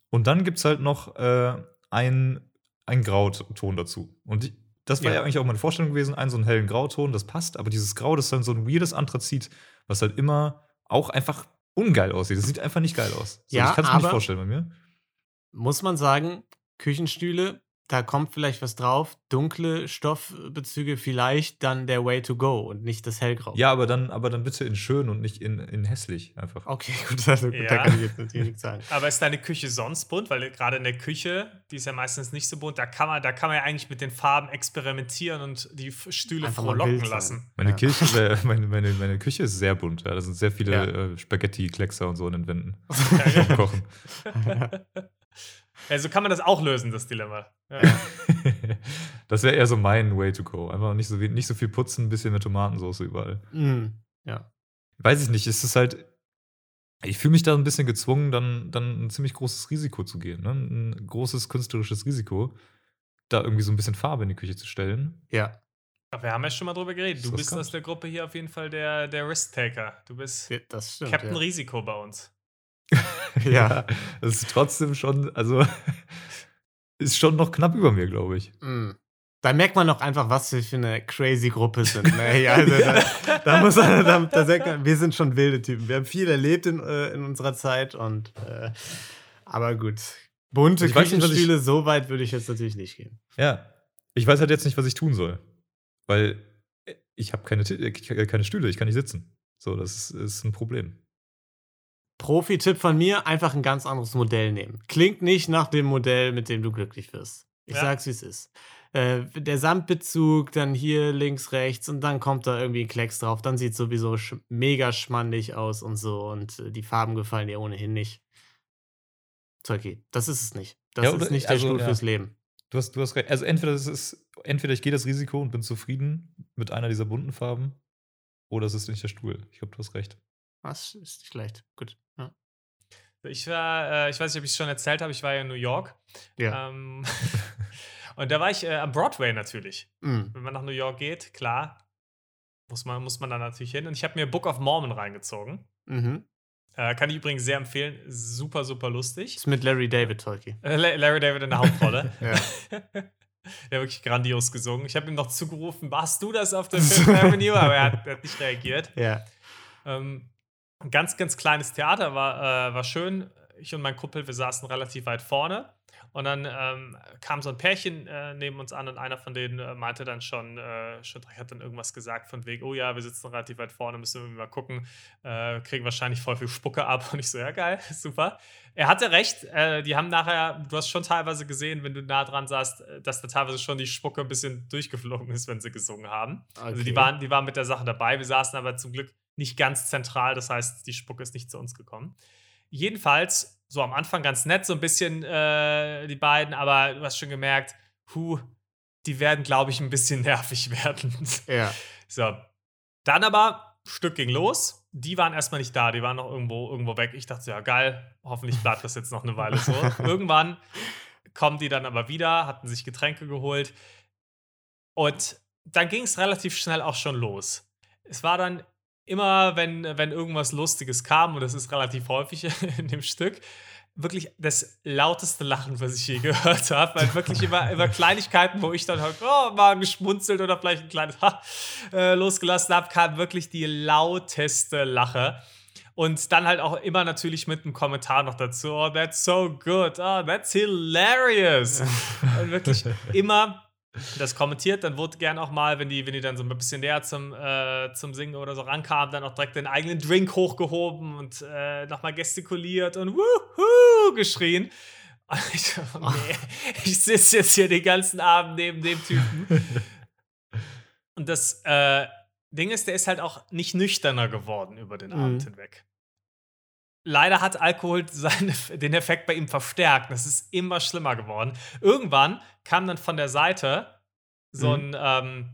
Und dann gibt es halt noch äh, ein, ein Grauton dazu. Und das war ja. Ja. eigentlich auch meine Vorstellung gewesen, einen so einen hellen Grauton, das passt. Aber dieses Grau, das ist dann so ein weirdes Anthrazit, was halt immer auch einfach ungeil aussieht. Das sieht einfach nicht geil aus. So, Ja, ich kann es mir nicht vorstellen bei mir. Muss man sagen, Küchenstühle da kommt vielleicht was drauf. Dunkle Stoffbezüge vielleicht dann der Way to go und nicht das Hellgrau. Ja, aber dann, aber dann bitte in schön und nicht in, in hässlich einfach. Okay, gut, also, gut da Ja. kann ich jetzt natürlich nichts sagen. Aber ist deine Küche sonst bunt? Weil gerade in der Küche, die ist ja meistens nicht so bunt, da kann man, da kann man ja eigentlich mit den Farben experimentieren und die Stühle Einfach frohlocken lassen. Meine, Ja. Kirche, äh, meine, meine, meine Küche ist sehr bunt. Ja. Da sind sehr viele Ja. äh, Spaghetti-Kleckser und so in den Wänden. Ja, Beim Kochen. Ja, so kann man das auch lösen, das Dilemma. Ja. das wäre eher so mein Way to go. Einfach nicht so, nicht so viel putzen, ein bisschen mit Tomatensauce überall. Mm, ja. Weiß ich nicht, es ist halt. Ich fühle mich da ein bisschen gezwungen, dann, dann ein ziemlich großes Risiko zu gehen. Ne? Ein großes künstlerisches Risiko, da irgendwie so ein bisschen Farbe in die Küche zu stellen. Ja, Aber wir haben ja schon mal drüber geredet. Du bist aus der Gruppe hier auf jeden Fall der, der Risk-Taker. Du bist ja, das stimmt. Captain ja. Risiko bei uns. Ja. Das ist trotzdem schon, also ist schon noch knapp über mir, glaube ich. Mm. Da merkt man auch einfach, was wir für eine crazy Gruppe sind. Ne? Ja, also da, da muss man, da, da sagt man, wir sind schon wilde Typen. Wir haben viel erlebt in, äh, in unserer Zeit und äh, aber gut. Bunte Also Küchenstühle, so weit würde ich jetzt natürlich nicht gehen. Ja. Ich weiß halt jetzt nicht, was ich tun soll. Weil ich habe keine, äh, keine Stühle, ich kann nicht sitzen. So, das ist, ist ein Problem. Profi-Tipp von mir: einfach ein ganz anderes Modell nehmen. Klingt nicht nach dem Modell, mit dem du glücklich wirst. Ich Ja. sag's, wie es ist. Äh, der Samtbezug, dann hier links, rechts und dann kommt da irgendwie ein Klecks drauf. Dann sieht sowieso sch mega schmandig aus und so und äh, die Farben gefallen dir ohnehin nicht. Zeugi, das ist es nicht. Das Ja, oder- ist nicht der also, Stuhl ja. fürs Leben. Du hast, du hast recht. Also entweder es ist, entweder ich gehe das Risiko und bin zufrieden mit einer dieser bunten Farben, oder es ist nicht der Stuhl. Ich glaube, du hast recht. Das ist nicht schlecht. Gut. Ich war, äh, ich weiß nicht, ob ich es schon erzählt habe, ich war ja in New York. ja. Ähm, und da war ich äh, am Broadway natürlich. Mm. Wenn man nach New York geht, klar, muss man, muss man da natürlich hin. Und ich habe mir Book of Mormon reingezogen. Mhm. Äh, kann ich übrigens sehr empfehlen. Super, super lustig. Ist mit Larry David, Tolki. Äh, La- Larry David in der Hauptrolle. Ja. Der hat wirklich grandios gesungen. Ich habe ihm noch zugerufen, warst du das auf der Fifth Avenue? Aber er hat, er hat nicht reagiert. ja. Ähm, ein ganz, ganz kleines Theater, war, äh, war schön. Ich und mein Kumpel, wir saßen relativ weit vorne. Und dann ähm, kam so ein Pärchen äh, neben uns an und einer von denen äh, meinte dann schon, äh, schon, hat dann irgendwas gesagt von wegen, oh ja, wir sitzen relativ weit vorne, müssen wir mal gucken, äh, kriegen wahrscheinlich voll viel Spucke ab. Und ich so, ja geil, super. Er hatte recht, äh, die haben nachher, du hast schon teilweise gesehen, wenn du nah dran saßt, äh, dass da teilweise schon die Spucke ein bisschen durchgeflogen ist, wenn sie gesungen haben. Also die Okay. waren, die waren mit der Sache dabei. Wir saßen aber zum Glück nicht ganz zentral, das heißt, die Spucke ist nicht zu uns gekommen. Jedenfalls, so am Anfang ganz nett, so ein bisschen äh, die beiden, aber du hast schon gemerkt, hu, die werden, glaube ich, ein bisschen nervig werden. Ja. so. Dann aber, Stück ging los. Die waren erstmal nicht da, die waren noch irgendwo, irgendwo weg. Ich dachte, ja, geil, hoffentlich bleibt das jetzt noch eine Weile so. Irgendwann kommen die dann aber wieder, hatten sich Getränke geholt. Und dann ging es relativ schnell auch schon los. Es war dann immer, wenn, wenn irgendwas Lustiges kam, und das ist relativ häufig in dem Stück, wirklich das lauteste Lachen, was ich je gehört habe. Weil wirklich über, über Kleinigkeiten, wo ich dann halt oh, mal geschmunzelt oder vielleicht ein kleines Ha äh, losgelassen habe, kam wirklich die lauteste Lache. Und dann halt auch immer natürlich mit einem Kommentar noch dazu. Oh, that's so good. Oh, that's hilarious. Und wirklich immer das kommentiert. Dann wurde gern auch mal, wenn die, wenn die dann so ein bisschen näher zum, äh, zum Singen oder so rankamen, dann auch direkt den eigenen Drink hochgehoben und äh, nochmal gestikuliert und Wuhu geschrien. Und ich, so, nee, ich sitze jetzt hier den ganzen Abend neben dem Typen. Und das äh, Ding ist, der ist halt auch nicht nüchterner geworden über den Mhm. Abend hinweg. Leider hat Alkohol seine, den Effekt bei ihm verstärkt. Das ist immer schlimmer geworden. Irgendwann kam dann von der Seite so ein, ähm,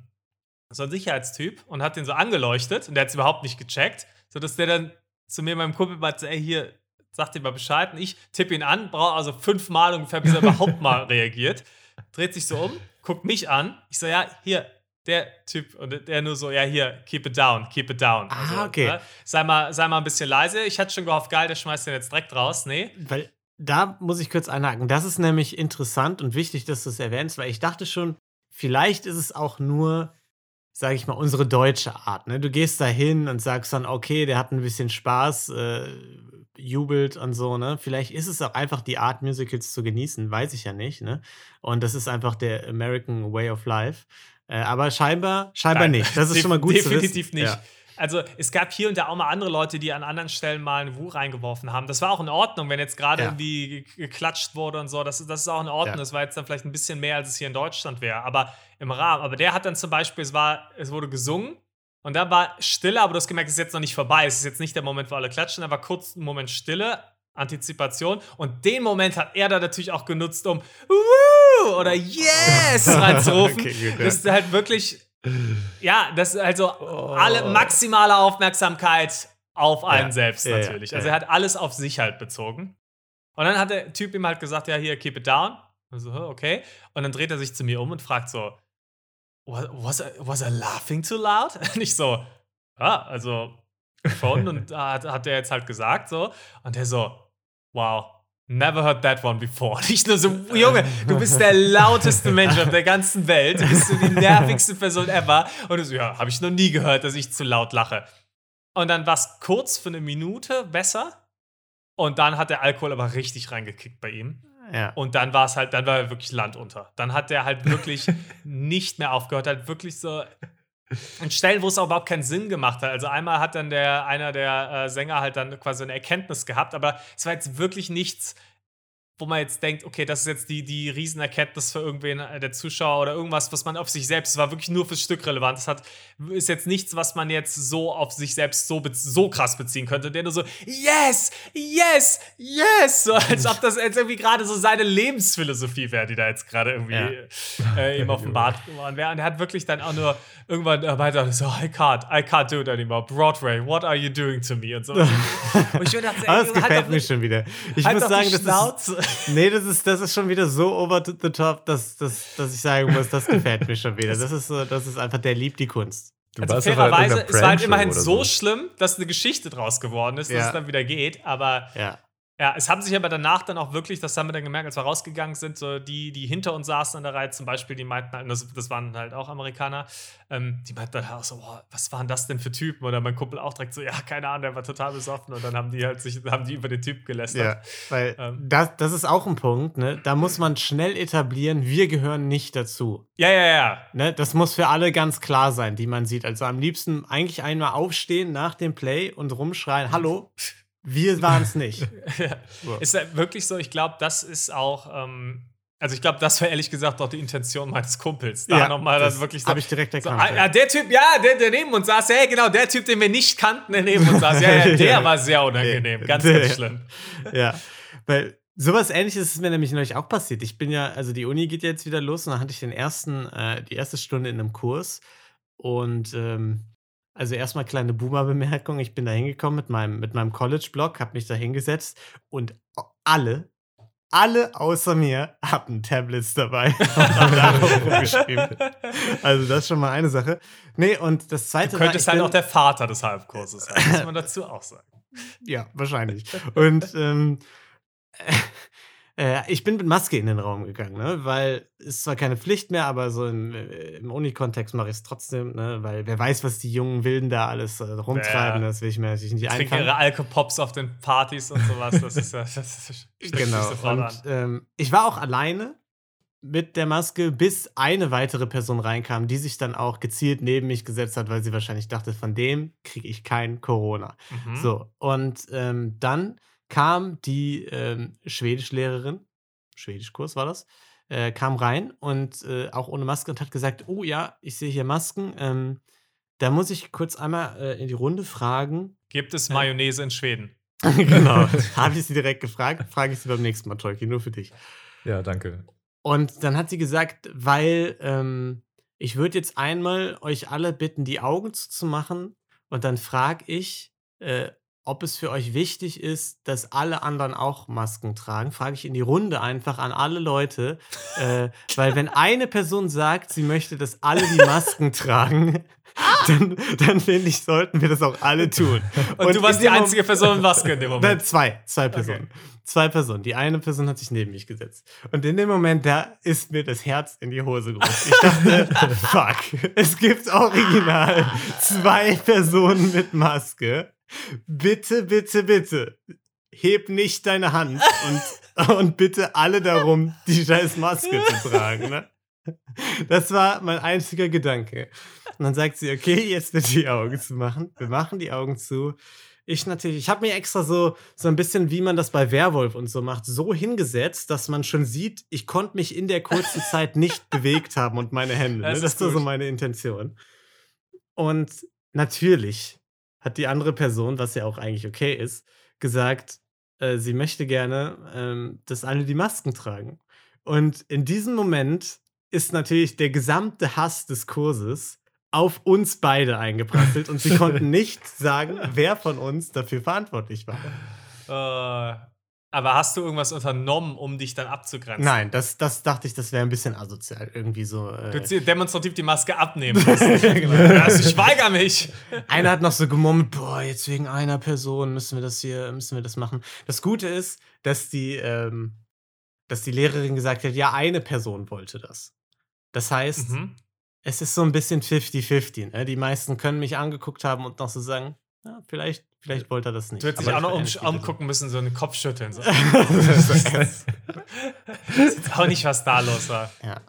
so ein Sicherheitstyp und hat den so angeleuchtet und der hat es überhaupt nicht gecheckt, sodass der dann zu mir, meinem Kumpel, meinte, ey, hier, sag dir mal Bescheid. Und ich tippe ihn an, brauche also fünfmal ungefähr, bis er überhaupt mal reagiert. Dreht sich so um, guckt mich an. Ich so, ja, hier, der Typ. Und der nur so, ja, hier, keep it down, keep it down. Ah, okay. ne, sei, mal, sei mal ein bisschen leise. Ich hatte schon gehofft, geil, der schmeißt den jetzt direkt raus. Nee. Weil da muss ich kurz einhaken. Das ist nämlich interessant und wichtig, dass du es erwähnst, weil ich dachte schon, vielleicht ist es auch nur, sage ich mal, unsere deutsche Art. Ne? Du gehst da hin und sagst dann, okay, der hat ein bisschen Spaß. Äh, jubelt und so, ne? Vielleicht ist es auch einfach die Art, Musicals zu genießen, weiß ich ja nicht, ne? Und das ist einfach der American Way of Life. Äh, aber scheinbar, scheinbar Nein, nicht. Das ist schon mal gut Definitiv nicht. Ja. Also es gab hier und da auch mal andere Leute, die an anderen Stellen mal einen Wu reingeworfen haben. Das war auch in Ordnung, wenn jetzt gerade Ja. irgendwie ge- geklatscht wurde und so. Das, das ist auch in Ordnung. Ja. Das war jetzt dann vielleicht ein bisschen mehr, als es hier in Deutschland wäre. Aber im Rahmen. Aber der hat dann zum Beispiel, es war, es wurde gesungen und dann war Stille, aber du hast gemerkt, es ist jetzt noch nicht vorbei. Es ist jetzt nicht der Moment, wo alle klatschen. Da war kurz ein Moment Stille, Antizipation. Und den Moment hat er dann natürlich auch genutzt, um Woo! oder Yes reinzurufen. Okay, gut, ja. Das ist halt wirklich ja, das ist also Oh. alle maximale Aufmerksamkeit auf einen Ja, selbst ja, natürlich. Also ja. er hat alles auf sich halt bezogen. Und dann hat der Typ ihm halt gesagt, ja, hier, keep it down. Also, okay. Und dann dreht er sich zu mir um und fragt so, "Wa- was, I- was I laughing too loud? Und ich so, ja, also schon. und hat, hat er jetzt halt gesagt so. Und der so, wow, never heard that one before. Und ich nur so, Junge, du bist der lauteste Mensch auf der ganzen Welt. Du bist so die nervigste Person ever. Und du so, ja, habe ich noch nie gehört, dass ich zu laut lache. Und dann war es kurz für eine Minute besser. Und dann hat der Alkohol aber richtig reingekickt bei ihm. Ja. Und dann war es halt, dann war er wirklich Land unter. Dann hat der halt wirklich nicht mehr aufgehört, hat wirklich so an Stellen, wo es auch überhaupt keinen Sinn gemacht hat. Also einmal hat dann der, einer der äh, Sänger halt dann quasi eine Erkenntnis gehabt, aber es war jetzt wirklich nichts, wo man jetzt denkt, okay, das ist jetzt die, die Riesenerkenntnis für irgendwen, äh, der Zuschauer oder irgendwas, was man auf sich selbst, es war wirklich nur fürs Stück relevant. Das hat, ist jetzt nichts, was man jetzt so auf sich selbst so, so krass beziehen könnte, der nur so, yes, yes, yes, so als ob das jetzt irgendwie gerade so seine Lebensphilosophie wäre, die da jetzt gerade irgendwie Ja. äh, ihm offenbart geworden wäre. Und er hat wirklich dann auch nur irgendwann äh, weiter so, I can't, I can't do it anymore. Broadway, what are you doing to me? Und so. Und ich dachte, ey, Aber das halt gefällt doch mir schon wieder. Ich halt muss sagen, das ist. Nee, das ist, das ist schon wieder so over the top, dass, dass, dass ich sagen muss, das gefällt mir schon wieder. Das ist so, das ist einfach, der liebt die Kunst. Du Also bei fairerweise, es war halt immerhin oder so schlimm, dass eine Geschichte draus geworden ist, dass Ja. es dann wieder geht. Aber Ja. Ja, es haben sich aber danach dann auch wirklich, das haben wir dann gemerkt, als wir rausgegangen sind, so die, die hinter uns saßen an der Reihe zum Beispiel, die meinten halt, das, das waren halt auch Amerikaner, ähm, die meinten dann halt auch so, boah, was waren das denn für Typen? Oder mein Kumpel auch direkt so, ja, keine Ahnung, der war total besoffen und dann haben die halt sich, haben die über den Typ gelästert. Ja, weil Ähm. das, das ist auch ein Punkt, ne? Da muss man schnell etablieren, wir gehören nicht dazu. Ja, ja, ja. Ne? Das muss für alle ganz klar sein, die man sieht. Also am liebsten eigentlich einmal aufstehen nach dem Play und rumschreien: Hallo, wir waren es nicht. ja. Ist ja wirklich so, ich glaube, das ist auch, ähm, also ich glaube, das war ehrlich gesagt auch die Intention meines Kumpels. Da nochmal dann wirklich so. Habe ich direkt So, erkannt. ah, ja, der Typ, ja, der, der neben uns saß, ja, genau, der Typ, den wir nicht kannten, der neben uns saß. Ja, ja, der Ja. war sehr unangenehm. Ganz, der- ganz schlimm. ja, weil sowas ähnliches ist mir nämlich neulich auch passiert. Ich bin ja, also die Uni geht jetzt wieder los und dann hatte ich den ersten, äh, die erste Stunde in einem Kurs und ähm, also erstmal kleine Boomer-Bemerkung. Ich bin da hingekommen mit meinem, mit meinem College-Blog, habe mich da hingesetzt und alle, alle außer mir hatten Tablets dabei. Also das ist schon mal eine Sache. Nee, und das zweite Du könntest war, halt auch der Vater des Halbkurses sein, muss man dazu auch sagen. Ja, wahrscheinlich. Und ähm, äh, ich bin mit Maske in den Raum gegangen, ne? weil es zwar keine Pflicht mehr, aber so im, äh, im Uni-Kontext mache ich es trotzdem, ne? weil wer weiß, was die jungen Wilden da alles äh, rumtreiben, Ja. das will ich mir natürlich nicht Trinken einfangen. ihre Alkopops auf den Partys und sowas. Das ist ja, das ist, Genau. Und ähm, ich war auch alleine mit der Maske, bis eine weitere Person reinkam, die sich dann auch gezielt neben mich gesetzt hat, weil sie wahrscheinlich dachte, von dem kriege ich kein Corona. Mhm. So, und ähm, dann kam die ähm, Schwedischlehrerin, Schwedischkurs war das, äh, kam rein und äh, auch ohne Maske und hat gesagt, oh ja, ich sehe hier Masken. Ähm, da muss ich kurz einmal äh, in die Runde fragen. Gibt es Mayonnaise in Schweden? genau, habe ich sie direkt gefragt, frage ich sie beim nächsten Mal, Tolki, nur für dich. Ja, danke. Und dann hat sie gesagt, weil ähm, ich würde jetzt einmal euch alle bitten, die Augen zuzumachen und dann frage ich, äh, ob es für euch wichtig ist, dass alle anderen auch Masken tragen. Frage ich in die Runde einfach an alle Leute, äh, weil wenn eine Person sagt, sie möchte, dass alle die Masken tragen, dann, dann finde ich, sollten wir das auch alle tun. Und, du warst die einzige Person in Maske in dem Moment. zwei, zwei Personen. Zwei Personen. Die eine Person hat sich neben mich gesetzt. Und in dem Moment, da ist mir das Herz in die Hose gerutscht. Ich dachte, fuck, es gibt original zwei Personen mit Maske. Bitte, bitte, bitte. heb nicht deine Hand und, und bitte alle darum, die scheiß Maske zu tragen. Ne? Das war mein einziger Gedanke. Und dann sagt sie, okay, jetzt bitte die Augen zu machen. Wir machen die Augen zu. Ich natürlich, ich habe mir extra so, so ein bisschen, wie man das bei Werwolf und so macht, so hingesetzt, dass man schon sieht, ich konnte mich in der kurzen Zeit nicht bewegt haben und meine Hände. Das Ne? Das ist war so meine Intention. Und natürlich hat die andere Person, was ja auch eigentlich okay ist, gesagt, äh, sie möchte gerne, ähm, dass alle die Masken tragen. Und in diesem Moment ist natürlich der gesamte Hass des Kurses auf uns beide eingeprasselt und sie konnten nicht sagen, wer von uns dafür verantwortlich war. Äh, aber hast du irgendwas unternommen, um dich dann abzugrenzen? Nein, das, das dachte ich, das wäre ein bisschen asozial. Irgendwie so. Du Äh, zieh- demonstrativ die Maske abnehmen genau. also ich weigere mich. Einer hat noch so gemurmelt, boah, jetzt wegen einer Person müssen wir das hier, müssen wir das machen. Das Gute ist, dass die, ähm, dass die Lehrerin gesagt hat, ja, eine Person wollte das. Das heißt, Mhm. es ist so ein bisschen 50-50. Ne? Die meisten können mich angeguckt haben und noch so sagen, ja, vielleicht, vielleicht wollte er das nicht. Du hättest dich auch noch um, umgucken müssen, so einen Kopf schütteln. So. Ich weiß auch nicht, was da los war. ja.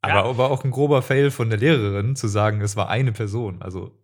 Aber, Ja. aber auch ein grober Fail von der Lehrerin, zu sagen, es war eine Person. Also,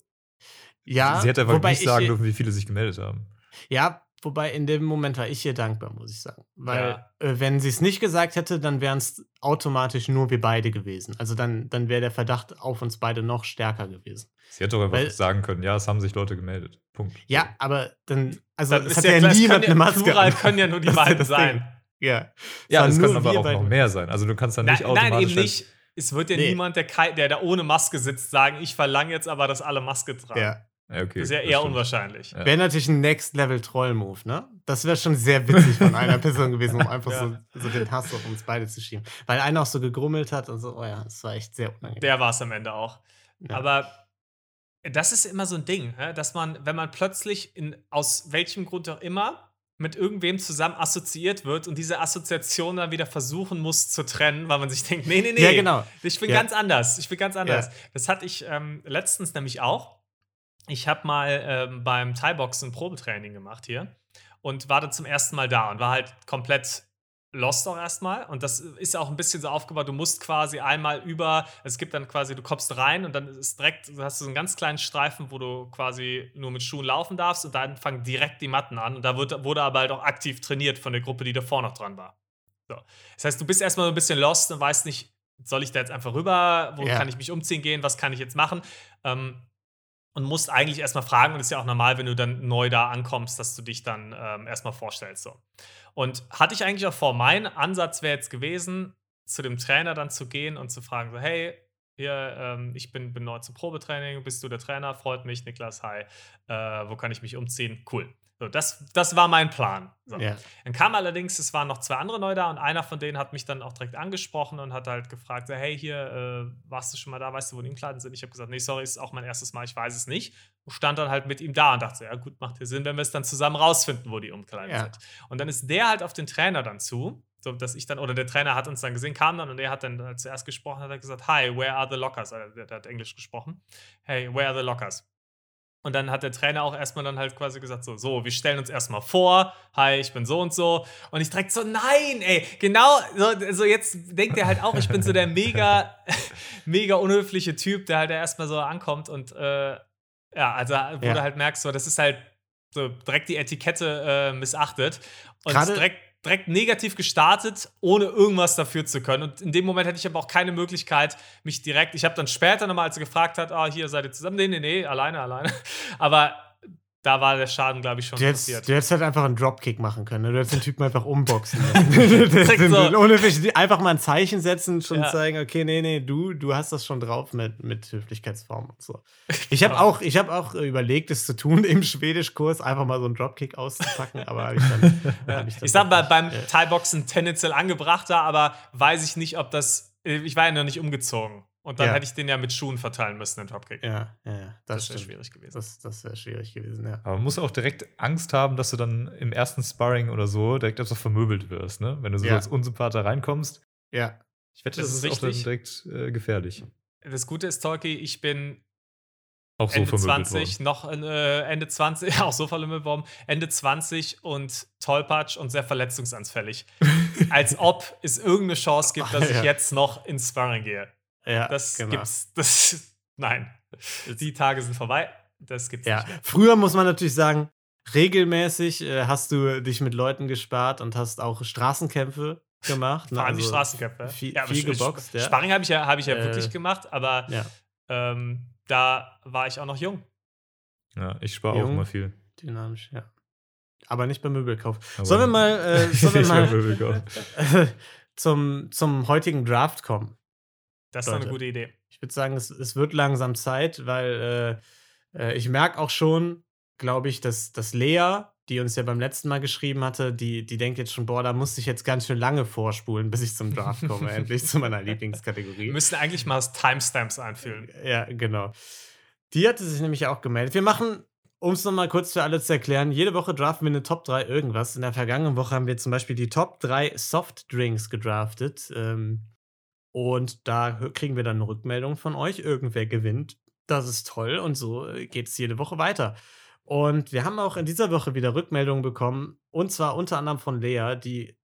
ja, sie hätte einfach nicht sagen ich, dürfen, wie viele sich gemeldet haben. Ja, wobei in dem Moment war ich ihr dankbar, muss ich sagen. Weil, Ja. äh, wenn sie es nicht gesagt hätte, dann wären es automatisch nur wir beide gewesen. Also dann, dann wäre der Verdacht auf uns beide noch stärker gewesen. Sie hätte doch einfach Weil- sagen können, ja, es haben sich Leute gemeldet. Punkt. Ja, aber dann, also Dann es hat ja ja, klar, niemand eine Maske. Plural können ja nur die beiden sein. Ja. Ja, es können aber auch noch beide. mehr sein. Also du kannst dann Nein, nicht nein, automatisch. eben nicht. Es wird ja Nee. niemand, der, der da ohne Maske sitzt, sagen, ich verlange jetzt aber, dass alle Maske tragen. Ja. Okay, Das ist ja eher stimmt. unwahrscheinlich. Ja. Wäre natürlich ein Next-Level-Troll-Move, ne? Das wäre schon sehr witzig von einer Person gewesen, um einfach Ja. so, so den Hass auf uns beide zu schieben. Weil einer auch so gegrummelt hat und so, oh ja, das war echt sehr unangenehm. Der war es am Ende auch. Ja. Aber das ist immer so ein Ding, dass man, wenn man plötzlich in, aus welchem Grund auch immer mit irgendwem zusammen assoziiert wird und diese Assoziation dann wieder versuchen muss zu trennen, weil man sich denkt, nee, nee, nee, Ja, genau. ich bin Ja. ganz anders, ich bin ganz anders. Ja. Das hatte ich ähm, letztens nämlich auch. Ich habe mal ähm, beim Thai-Boxen Probetraining gemacht hier und war dann zum ersten Mal da und war halt komplett lost auch erstmal. Und das ist auch ein bisschen so aufgebaut. Du musst quasi einmal über, es gibt dann quasi, du kommst rein und dann ist direkt, du hast so einen ganz kleinen Streifen, wo du quasi nur mit Schuhen laufen darfst und dann fangen direkt die Matten an. Und da wird, wurde aber halt auch aktiv trainiert von der Gruppe, die davor noch dran war. So. Das heißt, du bist erstmal so ein bisschen lost und weißt nicht, soll ich da jetzt einfach rüber? Wo Ja. kann ich mich umziehen gehen? Was kann ich jetzt machen? Ähm, und musst eigentlich erstmal fragen, und das ist ja auch normal, wenn du dann neu da ankommst, dass du dich dann ähm, erstmal vorstellst. So. Und hatte ich eigentlich auch vor, mein Ansatz wäre jetzt gewesen, zu dem Trainer dann zu gehen und zu fragen, so, hey, hier, ähm, ich bin, bin neu zum Probetraining, bist du der Trainer? Freut mich, Niklas, hi. Äh, wo kann ich mich umziehen? Cool. So, das, das war mein Plan. So. Ja. Dann kam allerdings, es waren noch zwei andere neu da und einer von denen hat mich dann auch direkt angesprochen und hat halt gefragt, hey, hier, äh, warst du schon mal da, weißt du, wo die Umkleiden sind? Ich habe gesagt, nee, sorry, ist auch mein erstes Mal, ich weiß es nicht. Und stand dann halt mit ihm da und dachte, ja gut, macht ja Sinn, wenn wir es dann zusammen rausfinden, wo die Umkleiden Ja. sind. Und dann ist der halt auf den Trainer dann zu, so dass ich dann, oder der Trainer hat uns dann gesehen, kam dann und er hat dann halt zuerst gesprochen, hat er gesagt, hi, where are the lockers? Also, der, der hat Englisch gesprochen. Hey, where are the lockers? Und dann hat der Trainer auch erstmal dann halt quasi gesagt: So, so, wir stellen uns erstmal vor, hi, ich bin so und so. Und ich direkt so, nein, ey, genau, so, so jetzt denkt er halt auch, ich bin so der mega, mega unhöfliche Typ, der halt erstmal so ankommt und äh, ja, also wo Ja. du halt merkst, so, das ist halt so direkt die Etikette äh, missachtet und Gerade- direkt, direkt negativ gestartet, ohne irgendwas dafür zu können. Und in dem Moment hätte ich aber auch keine Möglichkeit, mich direkt. Ich habe dann später nochmal, als er gefragt hat, ah, hier seid ihr zusammen. Nee, nee, nee, alleine, alleine. Aber da war der Schaden, glaube ich, schon Du hättest, passiert. du hättest halt einfach einen Dropkick machen können. ne? Du hättest den Typen einfach umboxen so. Ohne einfach mal ein Zeichen setzen, schon Ja. zeigen, okay, nee, nee, du, du hast das schon drauf mit, mit Höflichkeitsform und so. Ich habe Ja. auch, ich hab auch äh, überlegt, es zu tun im Schwedischkurs, einfach mal so einen Dropkick auszupacken, aber ich dann. Ja. ich dann Ich sag mal, beim. Ja. Thai-Boxen tendenziell angebrachter, aber weiß ich nicht, ob das. Ich war ja noch nicht umgezogen. Und dann Ja. hätte ich den ja mit Schuhen verteilen müssen, den Dropkick. Ja, ja, ja, das, das wäre schwierig gewesen. Das, das wäre schwierig gewesen, ja. Aber man muss auch direkt Angst haben, dass du dann im ersten Sparring oder so direkt etwas vermöbelt wirst, ne? Wenn du so Ja. als Unsympath da reinkommst. Ja, Ich wette, Das das, ist ist auch dann direkt äh, gefährlich. Das Gute ist, Tolki, ich bin Auch so Ende vermöbelt 20, worden. noch äh, Ende 20, auch so verlümmelt worden, Ende 20 und tollpatsch und sehr verletzungsanfällig. Als ob es irgendeine Chance gibt, dass Ja. ich jetzt noch ins Sparring gehe. Ja, Das genau. gibt's, das, nein. Die Tage sind vorbei, das gibt's Ja, nicht mehr. früher muss man natürlich sagen, regelmäßig äh, hast du dich mit Leuten gespart und hast auch Straßenkämpfe gemacht. Vor allem die Also Straßenkämpfe. Viel, Ja, viel geboxt, ja. Sparring habe ich ja, hab ich ja Äh, wirklich gemacht, aber Ja, ähm, da war ich auch noch jung. Ja, ich spare auch immer viel. dynamisch, ja. Aber nicht beim Möbelkauf. Aber- Sollen wir mal, äh, sollen wir mal zum, zum heutigen Draft kommen? Das ist doch eine Leute. gute Idee. Ich würde sagen, es, es wird langsam Zeit, weil äh, äh, ich merke auch schon, glaube ich, dass, dass Lea, die uns ja beim letzten Mal geschrieben hatte, die, die denkt jetzt schon, boah, da musste ich jetzt ganz schön lange vorspulen, bis ich zum Draft komme, endlich zu meiner Wir Lieblingskategorie. müssen eigentlich mal Timestamps einführen. Ja, genau. Die hatte sich nämlich auch gemeldet. Wir machen, um es nochmal kurz für alle zu erklären, jede Woche draften wir eine Top 3 irgendwas. In der vergangenen Woche haben wir zum Beispiel die Top 3 Softdrinks gedraftet. Ähm, und da kriegen wir dann eine Rückmeldung von euch. Irgendwer gewinnt. Das ist toll. Und so geht es jede Woche weiter. Und wir haben auch in dieser Woche wieder Rückmeldungen bekommen. Und zwar unter anderem von Lea, die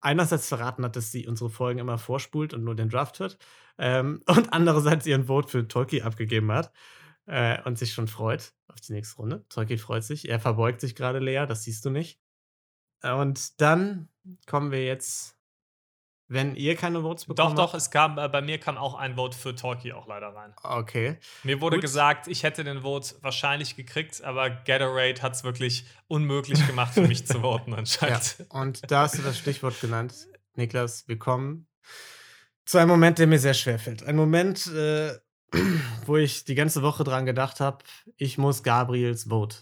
einerseits verraten hat, dass sie unsere Folgen immer vorspult und nur den Draft hört. Ähm, und andererseits ihren Vote für Tolki abgegeben hat. Äh, und sich schon freut auf die nächste Runde. Tolki freut sich. Er verbeugt sich gerade, Lea. Das siehst du nicht. Und dann kommen wir jetzt, wenn ihr keine Votes Doch, bekommen doch, habt. es kam, äh, bei mir kam auch ein Vote für Talkie auch leider rein. Okay. Mir wurde Gut. gesagt, ich hätte den Vote wahrscheinlich gekriegt, aber Gatorade hat es wirklich unmöglich gemacht für mich zu voten Ja. anscheinend. Und da hast du das Stichwort genannt. Niklas, wir kommen zu einem Moment, der mir sehr schwer fällt. Ein Moment, äh, wo ich die ganze Woche dran gedacht habe, ich muss Gabriels Vote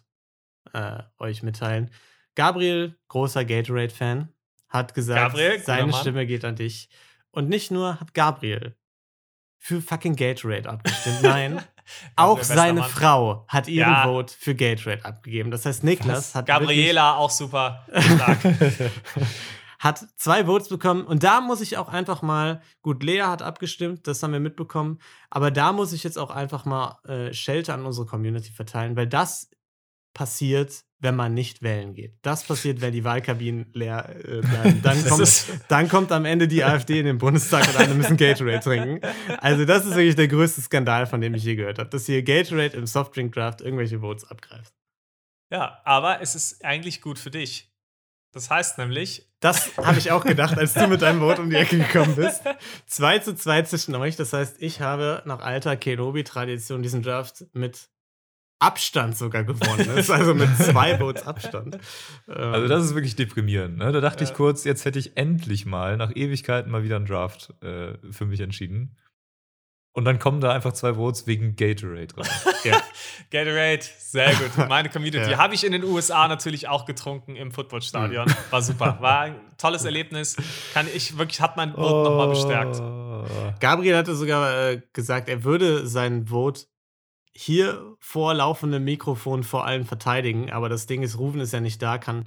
äh, euch mitteilen. Gabriel, großer Gatorade-Fan, hat gesagt, Gabriel, seine. Stimme geht an dich. Und nicht nur hat Gabriel für fucking Gatorade abgestimmt, nein, auch seine Mann. Frau hat ihren Ja. Vote für Gatorade abgegeben. Das heißt, Niklas hat wirklich- Gabriela auch super stark. hat zwei Votes bekommen. Und da muss ich auch einfach mal, gut, Lea hat abgestimmt, das haben wir mitbekommen, aber da muss ich jetzt auch einfach mal äh, Shelter an unsere Community verteilen, weil das passiert, wenn man nicht wählen geht. Das passiert, wenn die Wahlkabinen leer äh, bleiben. Dann kommt, dann kommt am Ende die AfD in den Bundestag und alle müssen Gatorade trinken. Also das ist wirklich der größte Skandal, von dem ich je gehört habe, dass hier Gatorade im Softdrink-Draft irgendwelche Votes abgreift. Ja, aber es ist eigentlich gut für dich. Das heißt nämlich, Das habe ich auch gedacht, als du mit deinem Vote um die Ecke gekommen bist. 2 zu 2 zwischen euch. Das heißt, ich habe nach alter Kenobi-Tradition diesen Draft mit Abstand sogar gewonnen. Ist also mit zwei Votes Abstand. Ähm, Also das ist wirklich deprimierend. Ne? Da dachte ich Ja. kurz, jetzt hätte ich endlich mal nach Ewigkeiten mal wieder einen Draft äh, für mich entschieden. Und dann kommen da einfach zwei Votes wegen Gatorade rein. ja. Gatorade, sehr gut. Meine Community. Ja. Habe ich in den USA natürlich auch getrunken im Footballstadion. War super. War ein tolles Erlebnis. Kann ich wirklich, hat mein Vote nochmal bestärkt. Oh. Gabriel hatte sogar äh, gesagt, er würde sein Vote hier vor laufendem Mikrofon vor allen verteidigen. Aber das Ding ist, Rufen ist ja nicht da, kann,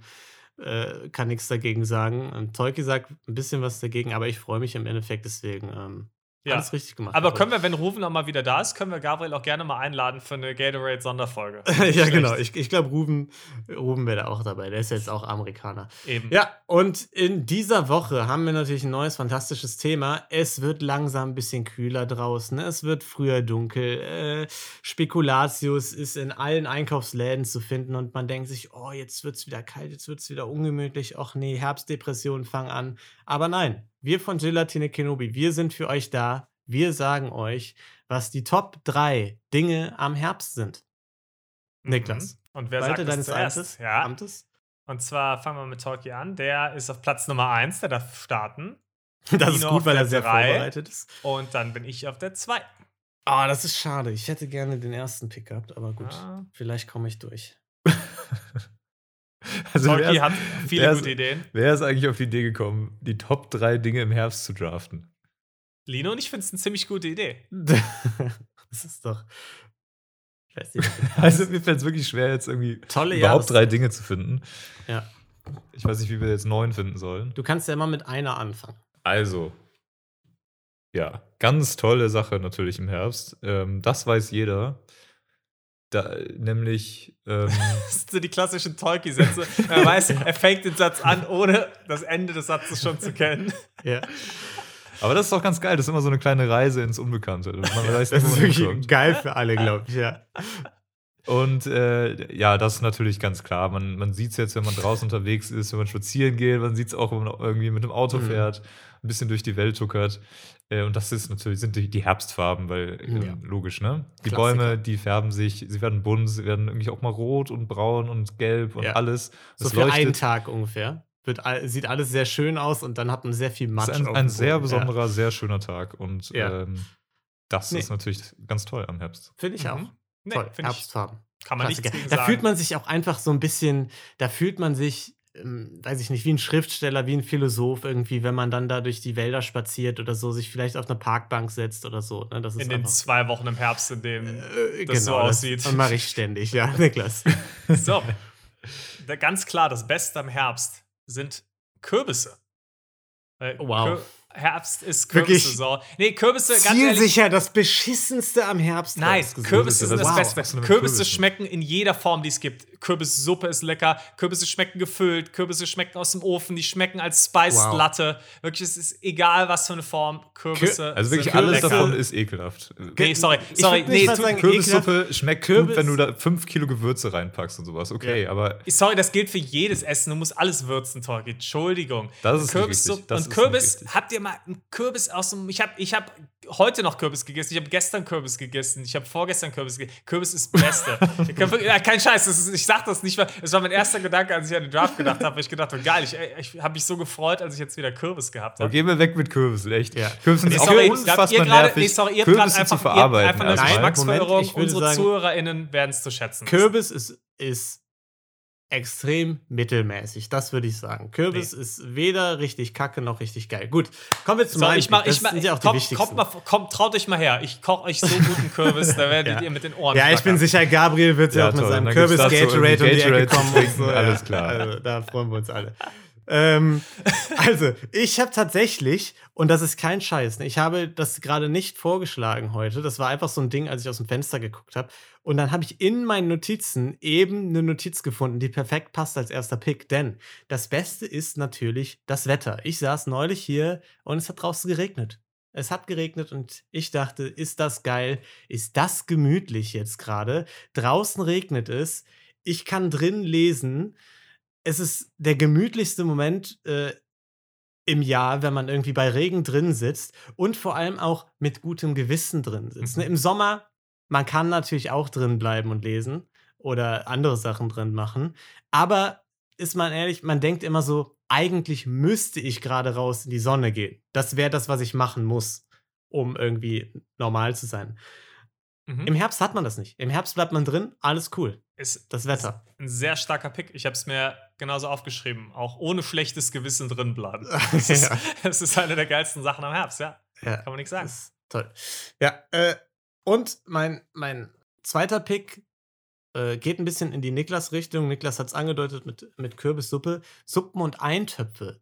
äh, kann nichts dagegen sagen. Und Tolki sagt ein bisschen was dagegen, aber ich freue mich im Endeffekt deswegen. Ähm, Ja. Alles richtig gemacht. Aber können wir, wenn Rufen noch mal wieder da ist, können wir Gabriel auch gerne mal einladen für eine Gatorade-Sonderfolge. ja, genau. Ich, ich glaube, Ruben, Ruben wäre da auch dabei. Der ist jetzt auch Amerikaner. Eben. Ja, und in dieser Woche haben wir natürlich ein neues fantastisches Thema. Es wird langsam ein bisschen kühler draußen. Es wird früher dunkel. Äh, Spekulatius ist in allen Einkaufsläden zu finden und man denkt sich, oh, jetzt wird es wieder kalt, jetzt wird es wieder ungemütlich. Och nee, Herbstdepressionen fangen an. Aber nein, wir von Gelatine Kenobi, wir sind für euch da. Wir sagen euch, was die Top 3 Dinge am Herbst sind. Niklas. Mhm. Und wer sagt das deines? Amtes? Ja. Amtes? Und zwar fangen wir mit Talkie an. Der ist auf Platz Nummer 1, der darf starten. Das ist Dino gut, auf weil er sehr drei. vorbereitet ist. Und dann bin ich auf der 2. Ah, das ist schade. Ich hätte gerne den ersten Pick gehabt, aber gut. Ja. Vielleicht komme ich durch. Also ist, hat viele wer ist- gute Ideen. wer ist eigentlich auf die Idee gekommen, die Top 3 Dinge im Herbst zu draften? Lino und ich finde es eine ziemlich gute Idee. das ist doch. Ich weiß nicht. Also mir fällt es wirklich schwer, jetzt irgendwie Tolle überhaupt Jahreszeit. drei Dinge zu finden. Ja. Ich weiß nicht, wie wir jetzt neun finden sollen. Du kannst ja immer mit einer anfangen. Also, ja, ganz tolle Sache natürlich im Herbst. Ähm, das weiß jeder. Da, nämlich, ähm, Das sind so die klassischen Tolkien-Sätze. Er weiß, er fängt den Satz an, ohne das Ende des Satzes schon zu kennen. Ja. aber das ist auch ganz geil. Das ist immer so eine kleine Reise ins Unbekannte. Man weiß Das ist wirklich geil für alle, glaube ich, ja. Und äh, ja, das ist natürlich ganz klar. Man, man sieht es jetzt, wenn man draußen unterwegs ist, wenn man spazieren geht, man sieht es auch, wenn man irgendwie mit dem Auto Mhm. fährt, ein bisschen durch die Welt tuckert. Äh, und das ist natürlich, sind die, die Herbstfarben, weil äh, Ja. logisch, ne? Die Klassiker. Bäume, die färben sich, sie werden bunt, sie werden irgendwie auch mal rot und braun und gelb und Ja. alles. So Es für einen leuchtet. Tag ungefähr. Wird, sieht alles sehr schön aus und dann hat man sehr viel Matsch. Es ist ein, ein sehr Boden. Ja. besonderer, sehr schöner Tag. Und ähm, das Nee. ist natürlich ganz toll am Herbst. Finde ich auch. Mhm. Nee, Toll, Herbstfarben. kann man nichts Klassiker. gegen Da sagen. fühlt man sich auch einfach so ein bisschen, da fühlt man sich, ähm, weiß ich nicht, wie ein Schriftsteller, wie ein Philosoph irgendwie, wenn man dann da durch die Wälder spaziert oder so, sich vielleicht auf eine Parkbank setzt oder so. Ne? Das ist in den zwei Wochen im Herbst, in dem äh, das so aussieht. Das mache ich ständig, ja, Niklas. So. Ganz klar, das Beste am Herbst sind Kürbisse. Weil Wow. Herbst ist Kürbissaison. Nee, Kürbisse, ganz ehrlich. Zielsicher, das beschissenste am Herbst. Nein. Kürbisse sind Das ist Beste. Kürbisse schmecken in jeder Form, die es gibt. Kürbissuppe ist lecker, Kürbisse schmecken gefüllt, Kürbisse schmecken aus dem Ofen, die schmecken als Spiced Wow. Latte. Wirklich, es ist egal, was für eine Form. Kürbisse. Also wirklich sind alles lecker. davon ist ekelhaft. Nee, sorry, sorry, nee, sagen, Kürbissuppe schmeckt gut, Kürbis- wenn du da 5 Kilo Gewürze reinpackst und sowas. Okay, Ja. aber Sorry, das gilt für jedes Essen. Du musst alles würzen, Torki. Entschuldigung. Das ist Kürbissuppe- und Kürbis, habt ihr mal einen Kürbis aus dem. Ich habe ich hab heute noch Kürbis gegessen. Ich habe gestern Kürbis gegessen. Ich habe vorgestern Kürbis gegessen. Kürbis ist das Beste. ja, kein Scheiß. Das ist, ich sag das nicht, weil es war mein erster Gedanke, als ich an den Draft gedacht habe. Ich gedacht habe, geil, ich, ich habe mich so gefreut, als ich jetzt wieder Kürbis gehabt habe. gehen wir weg mit Kürbissen, echt. Ja. Kürbisse Nee, sind auch sorry, ihr unfassbar gerade, nervig. nee, sorry, ihr habt gerade Kürbisse einfach, zu ihr habt verarbeiten einfach eine. Geschmacksverirrung. Unsere sagen- ZuhörerInnen werden es zu schätzen. Kürbis ist, ist extrem mittelmäßig, das würde ich sagen. Kürbis Nee. ist weder richtig kacke noch richtig geil. Gut, kommen wir zu So, meinem ich mach, ich mach, sind ja auch die kommt, wichtigsten. kommt, mal, kommt, traut euch mal her. Ich koche euch so guten Kürbis, da werdet Ja. ihr mit den Ohren ja, ich bin flackern. sicher, Gabriel wird ja, Ja, auch mit seinem Kürbis dazu Gatorade um die Ecke Gatorade kommen. so, alles klar. Also, da freuen wir uns alle. Ähm, also, ich habe tatsächlich, und das ist kein Scheiß, ne, ich habe das gerade nicht vorgeschlagen heute. Das war einfach so ein Ding, als ich aus dem Fenster geguckt habe. Und dann habe ich in meinen Notizen eben eine Notiz gefunden, die perfekt passt als erster Pick. Denn das Beste ist natürlich das Wetter. Ich saß neulich hier und es hat draußen geregnet. Es hat geregnet und ich dachte, ist das geil? Ist das gemütlich jetzt gerade? Draußen regnet es. Ich kann drin lesen. Es ist der gemütlichste Moment äh, im Jahr, wenn man irgendwie bei Regen drin sitzt und vor allem auch mit gutem Gewissen drin sitzt. Mhm. Im Sommer, man kann natürlich auch drin bleiben und lesen oder andere Sachen drin machen. Aber ist man ehrlich, man denkt immer so, eigentlich müsste ich gerade raus in die Sonne gehen. Das wäre das, was ich machen muss, um irgendwie normal zu sein. Mhm. Im Herbst hat man das nicht. Im Herbst bleibt man drin, alles cool. ist Das Wetter. Ein sehr starker Pick. Ich habe es mir genauso aufgeschrieben. Auch ohne schlechtes Gewissen drin bleiben. Das ist, Ja. ist eine der geilsten Sachen am Herbst, ja. Ja. Kann man nichts sagen. Toll. Ja, äh, und mein, mein zweiter Pick äh, geht ein bisschen in die Niklas-Richtung. Niklas hat es angedeutet mit, mit Kürbissuppe. Suppen und Eintöpfe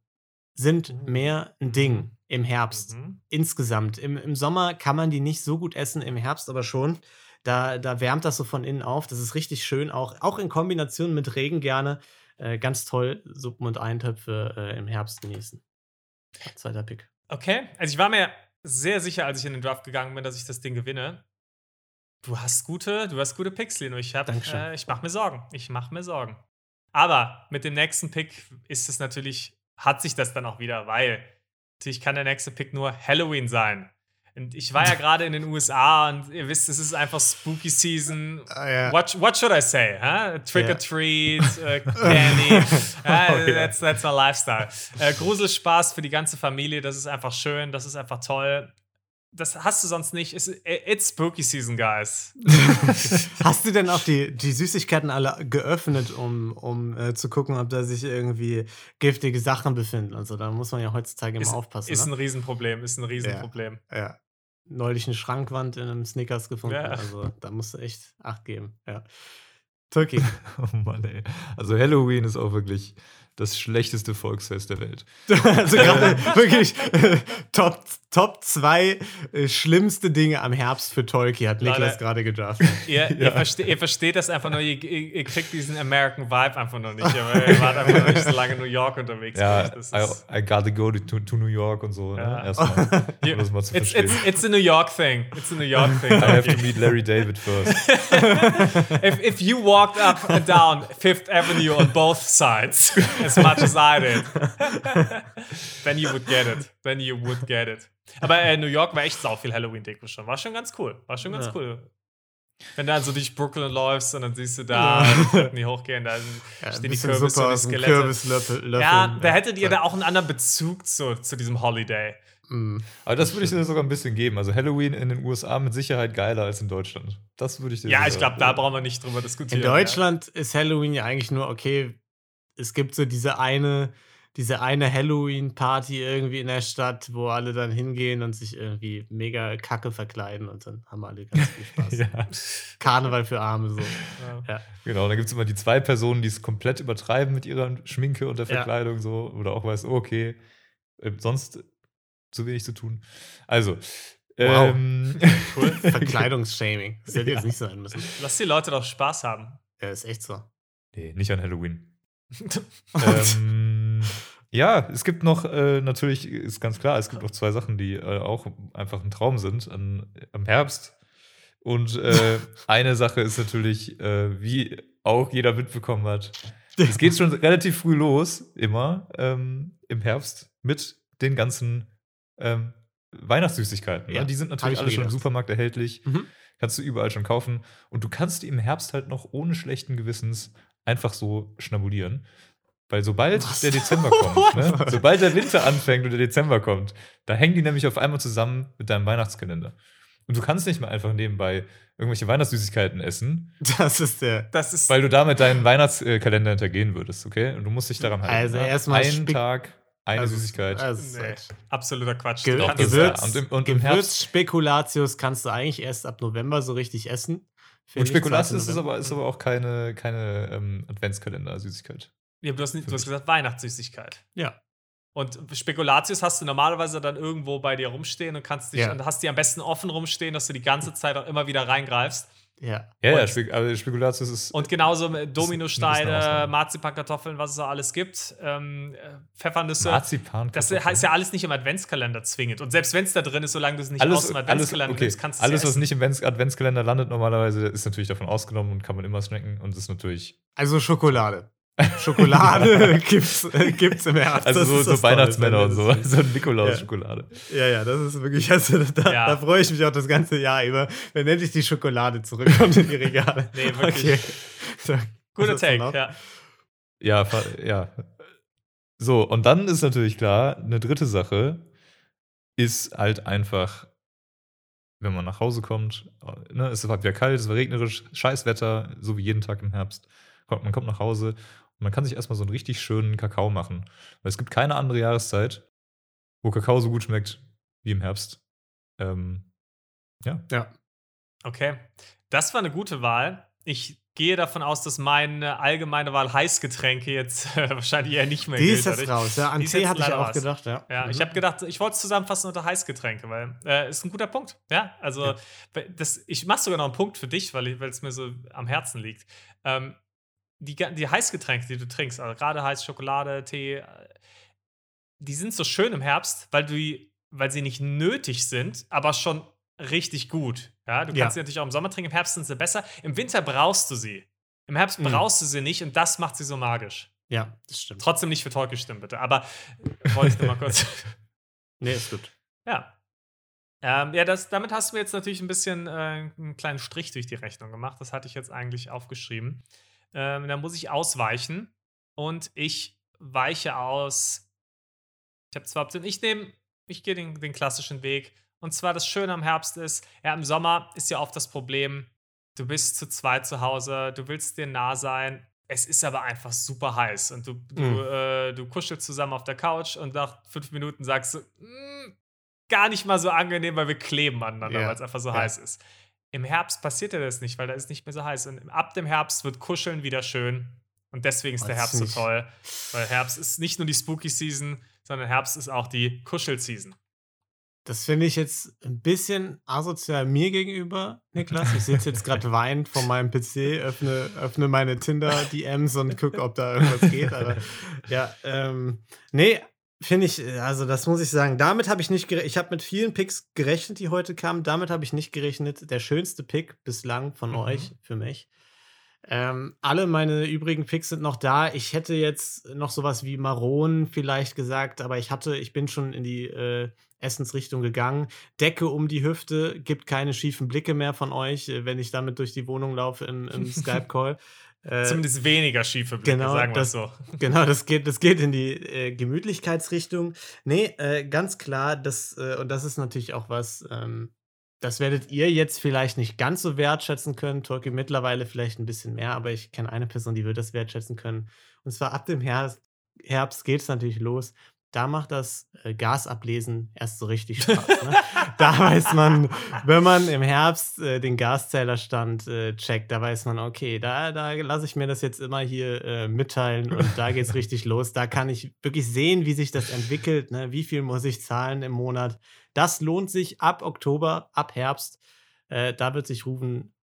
sind Mhm. mehr ein Ding im Herbst. Mhm. Insgesamt. Im, Im Sommer kann man die nicht so gut essen, im Herbst aber schon. Da, da wärmt das so von innen auf. Das ist richtig schön, auch, auch in Kombination mit Regen gerne. Äh, ganz toll, Suppen und Eintöpfe äh, im Herbst genießen. Zweiter Pick. Okay, also ich war mir sehr sicher, als ich in den Draft gegangen bin, dass ich das Ding gewinne. Du hast gute, du hast gute Picks, Lino. Ich, hab, äh, ich mache mir Sorgen. Ich mache mir Sorgen. Aber mit dem nächsten Pick ist es natürlich, hat sich das dann auch wieder, weil natürlich kann der nächste Pick nur Halloween sein. Und ich war ja gerade in den USA und ihr wisst, es ist einfach Spooky Season. Ah, ja. What, what should I say? Huh? Trick Ja. or treat, äh, Candy. Oh, ja. that's, that's my lifestyle. Äh, Gruselspaß für die ganze Familie, das ist einfach schön, das ist einfach toll. Das hast du sonst nicht. It's, it's Spooky Season, guys. Hast du denn auch die, die Süßigkeiten alle geöffnet, um, um äh, zu gucken, ob da sich irgendwie giftige Sachen befinden? Also da muss man ja heutzutage immer Ist, aufpassen. ist ein ne? Riesenproblem, ist ein Riesenproblem. ja. Neulich eine Schrankwand in einem Snickers gefunden. Ja. Also da musst du echt Acht geben. Ja. Turkey. Oh Mann, ey. Also Halloween ist auch wirklich das schlechteste Volksfest der Welt. Also gerade wirklich äh, Top, Top 2 äh, schlimmste Dinge am Herbst für Tolkien hat Niklas Leute. gerade gedraftet. Ihr, ihr, verste, ihr versteht das einfach nur, ihr, ihr, kriegt diesen American Vibe einfach noch nicht. Ihr wart einfach noch nicht so lange in New York unterwegs. Ja, Das I, ist, I gotta go to, to New York und so. Ja. Ne? Erstmal, You- um das mal zu it's, verstehen. it's, it's a New York thing. It's a New York thing. I have to meet Larry David first. if, if you walked up and down Fifth Avenue on both sides as much as I did, then you would get it. Then you would get it. Aber äh, New York war echt sau viel Halloween-Deko schon. War schon ganz cool. War schon ganz Ja. cool. Wenn du dann so durch Brooklyn läufst und dann siehst du da die Treppen, die hochgehen, da Ja, stehen die Kürbisse und die Skelette. Kürbislöffel. Ja, da hättet ihr da auch einen anderen Bezug zu, zu diesem Holiday. Mm. Aber das würde ich dir sogar ein bisschen geben. Also Halloween in den USA mit Sicherheit geiler als in Deutschland. Das würde ich dir Ja, sogar- ich glaube, da brauchen wir nicht drüber diskutieren. In Deutschland ist Halloween ja eigentlich nur, okay, es gibt so diese eine, diese eine Halloween-Party irgendwie in der Stadt, wo alle dann hingehen und sich irgendwie mega kacke verkleiden und dann haben alle ganz viel Spaß. Ja, Karneval für Arme so. Ja. genau. Da gibt es immer die zwei Personen, die es komplett übertreiben mit ihrer Schminke und der Ja. Verkleidung so. Oder auch weiß, oh, okay, äh, sonst zu wenig zu tun. Also, Wow. ähm, Cool. Verkleidungsshaming. Das hätte jetzt nicht sein müssen. Lass die Leute doch Spaß haben. Ja, ist echt so. nee, nicht an Halloween. ähm, ja, es gibt noch, äh, natürlich ist ganz klar, es gibt noch zwei Sachen, die äh, auch einfach ein Traum sind an, am Herbst. Und äh, eine Sache ist natürlich, äh, wie auch jeder mitbekommen hat, es geht schon relativ früh los, immer ähm, im Herbst, mit den ganzen ähm, Weihnachtssüßigkeiten. Ja, ne? Die sind natürlich ich alle schon im. Supermarkt erhältlich. Mhm. Kannst du überall schon kaufen. Und du kannst die im Herbst halt noch ohne schlechten Gewissens einfach so schnabulieren. Weil sobald Was? der Dezember kommt, ne? sobald der Winter anfängt und der Dezember kommt, da hängen die nämlich auf einmal zusammen mit deinem Weihnachtskalender. Und du kannst nicht mehr einfach nebenbei irgendwelche Weihnachtssüßigkeiten essen, Das ist der. Das ist. weil du damit deinen Weihnachtskalender hintergehen würdest, okay? Und du musst dich daran halten. Also ne? erstmal einen spek- Tag, eine Also, Süßigkeit. Das ist Nee, absoluter Quatsch. Ge Gewürz, ja. Und im- und im Herbst- Gewürzspekulatius kannst du eigentlich erst ab November so richtig essen. Und Spekulatius 2. ist aber, ist aber auch keine, keine ähm, Adventskalender-Süßigkeit. Ja, du hast, nicht, du hast gesagt Weihnachtssüßigkeit. Ja. Und Spekulatius hast du normalerweise dann irgendwo bei dir rumstehen und kannst dich Ja. und hast die am besten offen rumstehen, dass du die ganze Zeit auch immer wieder reingreifst. Ja. Ja, ja, Und- Spek aber Spekulatius ist. Und genauso Dominosteine. Marzipankartoffeln, was es so alles gibt, ähm, äh, Pfeffernüsse. Marzipan. Das ist ja alles nicht im Adventskalender zwingend. Und selbst wenn es da drin ist, solange du es nicht alles, aus dem alles, Adventskalender okay. nimmst, kannst du es alles ja was essen. nicht im Advents- Adventskalender landet, normalerweise ist natürlich davon ausgenommen und kann man immer snacken. Und ist natürlich. Also Schokolade. Schokolade gibt's, äh, gibt's im Herbst. Also so, so. Weihnachtsmänner und so. So Nikolaus-Schokolade. Ja, ja, das ist wirklich, also da, Ja. da freue ich mich auch das ganze Jahr über, wenn endlich die Schokolade zurückkommt in die Regale. Nee, wirklich. Okay. So, Guter? Take, ja. Ja, ja. So, und dann ist natürlich klar, eine dritte Sache ist halt einfach, wenn man nach Hause kommt, ne, es war wieder kalt, es war regnerisch, scheiß Wetter, so wie jeden Tag im Herbst. Man kommt nach Hause man kann sich erstmal so einen richtig schönen Kakao machen. Weil es gibt keine andere Jahreszeit, wo Kakao so gut schmeckt wie im Herbst. Ähm, ja. Ja. Okay. Das war eine gute Wahl. Ich gehe davon aus, dass meine allgemeine Wahl Heißgetränke jetzt äh, wahrscheinlich eher nicht mehr Die gilt. ist jetzt raus. Ja, an Tee hatte ich leider auch raus. gedacht, ja. Ja, ich Mhm. habe gedacht, ich wollte es zusammenfassen unter Heißgetränke, weil äh, ist ein guter Punkt. Ja, also Ja. weil Das, ich mache sogar noch einen Punkt für dich, weil es mir so am Herzen liegt. Ähm, die, die Heißgetränke, die du trinkst, also gerade heiß Schokolade, Tee, äh, die sind so schön im Herbst, weil du, weil sie nicht nötig sind, aber schon richtig gut. Ja, du Ja. kannst sie natürlich auch im Sommer trinken, im Herbst sind sie besser. Im Winter brauchst du sie. Im Herbst Mhm. brauchst du sie nicht und das macht sie so magisch. Ja, das stimmt. Trotzdem nicht für Tolkien stimmen, bitte. Aber äh, wollte ich nur mal kurz. Nee, ist gut. Ja. Ähm, ja, das, damit hast du mir jetzt natürlich ein bisschen äh, einen kleinen Strich durch die Rechnung gemacht. Das hatte ich jetzt eigentlich aufgeschrieben. Ähm, da muss ich ausweichen und ich weiche aus. Ich habe zwei Optionen. Ich nehme, ich gehe den, den klassischen Weg. Und zwar das Schöne am Herbst ist, ja, im Sommer ist ja oft das Problem, du bist zu zweit zu Hause, du willst dir nah sein. Es ist aber einfach super heiß und du, du, Mhm. äh, du kuschelst zusammen auf der Couch und nach fünf Minuten sagst du, "Mm, gar nicht mal so angenehm, weil wir kleben aneinander, Ja. weil es einfach so Ja. heiß ist. Im Herbst passiert ja das nicht, weil da ist nicht mehr so heiß. Und ab dem Herbst wird Kuscheln wieder schön. Und deswegen ist Oh, der Herbst so find ich- toll. Weil Herbst ist nicht nur die Spooky Season, sondern Herbst ist auch die Kuschel Season. Das finde ich jetzt ein bisschen asozial mir gegenüber, Niklas. Ich sitze jetzt gerade weinend vor meinem PC, öffne, öffne meine Tinder-DMs und gucke, ob da irgendwas geht. Aber ja, ähm, nee, finde ich, also das muss ich sagen. Damit habe ich nicht gerechnet. Ich habe mit vielen Picks gerechnet, die heute kamen. Damit habe ich nicht gerechnet. Der schönste Pick bislang von Mhm. euch für mich. Ähm, alle meine übrigen Picks sind noch da. Ich hätte jetzt noch sowas wie Maron vielleicht gesagt, aber ich hatte, ich bin schon in die äh, Essensrichtung gegangen. Decke um die Hüfte, gibt keine schiefen Blicke mehr von euch, äh, wenn ich damit durch die Wohnung laufe im, im Skype-Call. Äh, Zumindest weniger schiefe Blicke, genau, sagen wir das- es so. Genau, das geht, das geht in die äh, Gemütlichkeitsrichtung. Nee, äh, ganz klar, das, äh, und das ist natürlich auch was, ähm, das werdet ihr jetzt vielleicht nicht ganz so wertschätzen können. Tolkien mittlerweile vielleicht ein bisschen mehr, aber ich kenne eine Person, die wird das wertschätzen können. Und zwar ab dem Herbst, Herbst geht es natürlich los. Da macht das äh, Gasablesen erst so richtig Spaß. Ne? da weiß man, wenn man im Herbst äh, den Gaszählerstand äh, checkt, da weiß man, okay, da, da lasse ich mir das jetzt immer hier äh, mitteilen und da geht es richtig los. Da kann ich wirklich sehen, wie sich das entwickelt, ne? wie viel muss ich zahlen im Monat. Das lohnt sich ab Oktober, ab Herbst. Äh, da wird sich Rufen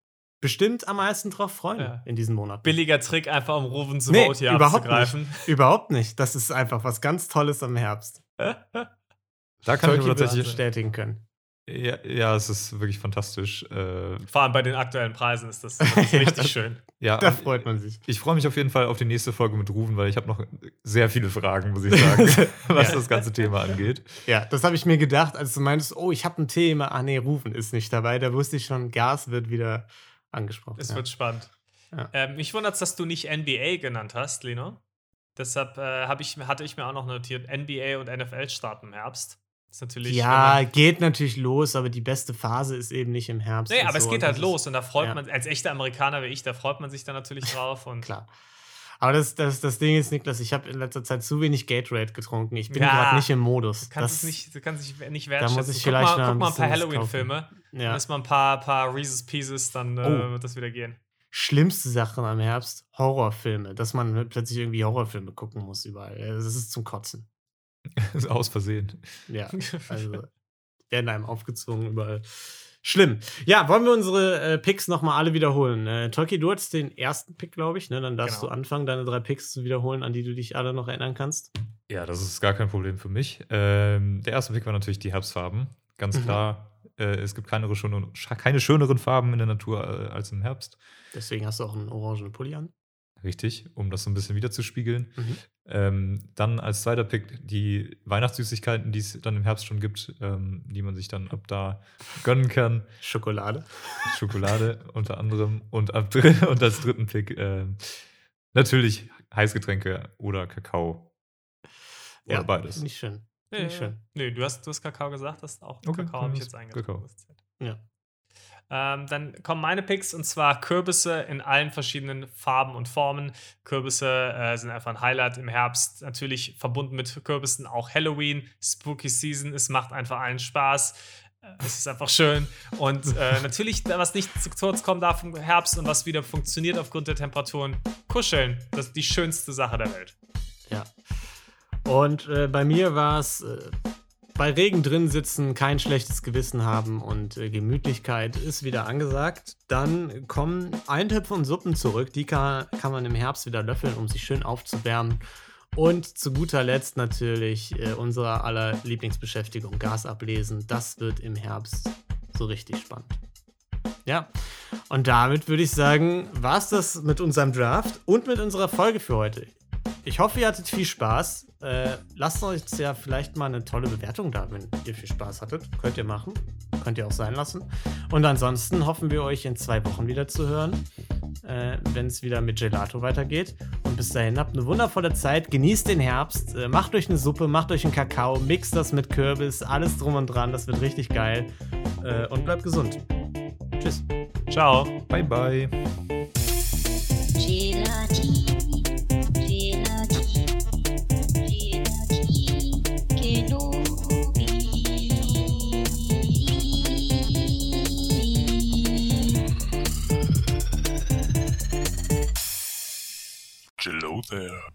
bestimmt am meisten drauf freuen Ja. in diesen Monaten. Billiger Trick, einfach um Rovens Nee, Vote hier überhaupt abzugreifen. Überhaupt nicht. Das ist einfach was ganz Tolles am Herbst. Da kann ich Tolkien mir tatsächlich. bestätigen können. Ja, ja, es ist wirklich fantastisch. Äh, Vor allem bei den aktuellen Preisen ist das, das ist richtig das- schön. ja, Da freut man sich. Ich freue mich auf jeden Fall auf die nächste Folge mit Rufen, weil ich habe noch sehr viele Fragen, muss ich sagen, was Ja. das ganze Thema angeht. Ja, das habe ich mir gedacht, als du meintest, oh, ich habe ein Thema. Ah, nee, Rufen ist nicht dabei. Da wusste ich schon, Gas wird wieder angesprochen. Es ja. wird spannend. Ja. Ähm, mich wundert dass du nicht NBA genannt hast, Lino. Deshalb äh, ich, hatte ich mir auch noch notiert, NBA und NFL starten im Herbst. Ist natürlich. ja, geht natürlich los, aber die beste Phase ist eben nicht im Herbst. nee, aber es so. geht Und halt los und da freut ja. man, als echter Amerikaner wie ich, da freut man sich dann natürlich drauf. Und Klar. Aber das, das, das Ding ist, Niklas, ich habe in letzter Zeit zu wenig Gatorade getrunken. Ich bin Ja, gerade nicht im Modus. Du kannst das, es nicht, du kannst dich nicht da wertschätzen. muss ich guck vielleicht mal, guck mal ein paar Halloween-Filme. Dann Ja. ist mal ein paar, paar Reese's Pieces, dann äh, Oh. wird das wieder gehen. Schlimmste Sachen am Herbst, Horrorfilme. Dass man plötzlich irgendwie Horrorfilme gucken muss überall. Das ist zum Kotzen. Aus Versehen. Ja, also werden einem aufgezwungen überall. Schlimm. Ja, wollen wir unsere äh, Picks nochmal alle wiederholen? Äh, Tolki, du hattest den ersten Pick, glaube ich. Ne? Dann darfst Genau. du anfangen, deine drei Picks zu wiederholen, an die du dich alle noch erinnern kannst. Ja, das ist gar kein Problem für mich. Ähm, der erste Pick war natürlich die Herbstfarben. Ganz Mhm. klar, äh, es gibt keine, schöneren- scha- keine schöneren Farben in der Natur äh, als im Herbst. Deswegen hast du auch einen orangenen Pulli an. Richtig, um das so ein bisschen wiederzuspiegeln. Mhm. Ähm, dann als zweiter Pick die Weihnachtssüßigkeiten, die es dann im Herbst schon gibt, ähm, die man sich dann ab da gönnen kann. Schokolade. Schokolade unter anderem. Und, ab dr und als dritten Pick ähm, natürlich Heißgetränke oder Kakao. Oder beides. Finde ich schön. Nee, ich schön. nee du, hast, du hast Kakao gesagt, hast auch Okay, Kakao habe ich jetzt. Kakao. Zeit. Ja. Ähm, dann kommen meine Picks und zwar Kürbisse in allen verschiedenen Farben und Formen. Kürbisse äh, sind einfach ein Highlight im Herbst. Natürlich verbunden mit Kürbissen auch Halloween, Spooky Season. Es macht einfach allen Spaß. Äh, Es ist einfach schön. Und äh, natürlich, was nicht zu kurz kommen darf im Herbst und was wieder funktioniert aufgrund der Temperaturen, kuscheln. Das ist die schönste Sache der Welt. Ja. Und äh, bei mir war es äh, bei Regen drin sitzen, kein schlechtes Gewissen haben und äh, Gemütlichkeit ist wieder angesagt. Dann kommen Eintöpfe und Suppen zurück. Die kann, kann man im Herbst wieder löffeln, um sich schön aufzuwärmen. Und zu guter Letzt natürlich äh, unsere aller Lieblingsbeschäftigung, Gas ablesen. Das wird im Herbst so richtig spannend. Ja, und damit würde ich sagen, war es das mit unserem Draft und mit unserer Folge für heute. Ich hoffe, ihr hattet viel Spaß. Äh, lasst euch ja vielleicht mal eine tolle Bewertung da, wenn ihr viel Spaß hattet. Könnt ihr machen. Könnt ihr auch sein lassen. Und ansonsten hoffen wir euch in zwei Wochen wieder zu hören, äh, wenn es wieder mit Gelato weitergeht. Und bis dahin habt eine wundervolle Zeit. Genießt den Herbst. Äh, macht euch eine Suppe, macht euch einen Kakao, mixt das mit Kürbis, alles drum und dran. Das wird richtig geil. Äh, und bleibt gesund. Tschüss. Ciao. Bye, bye. There.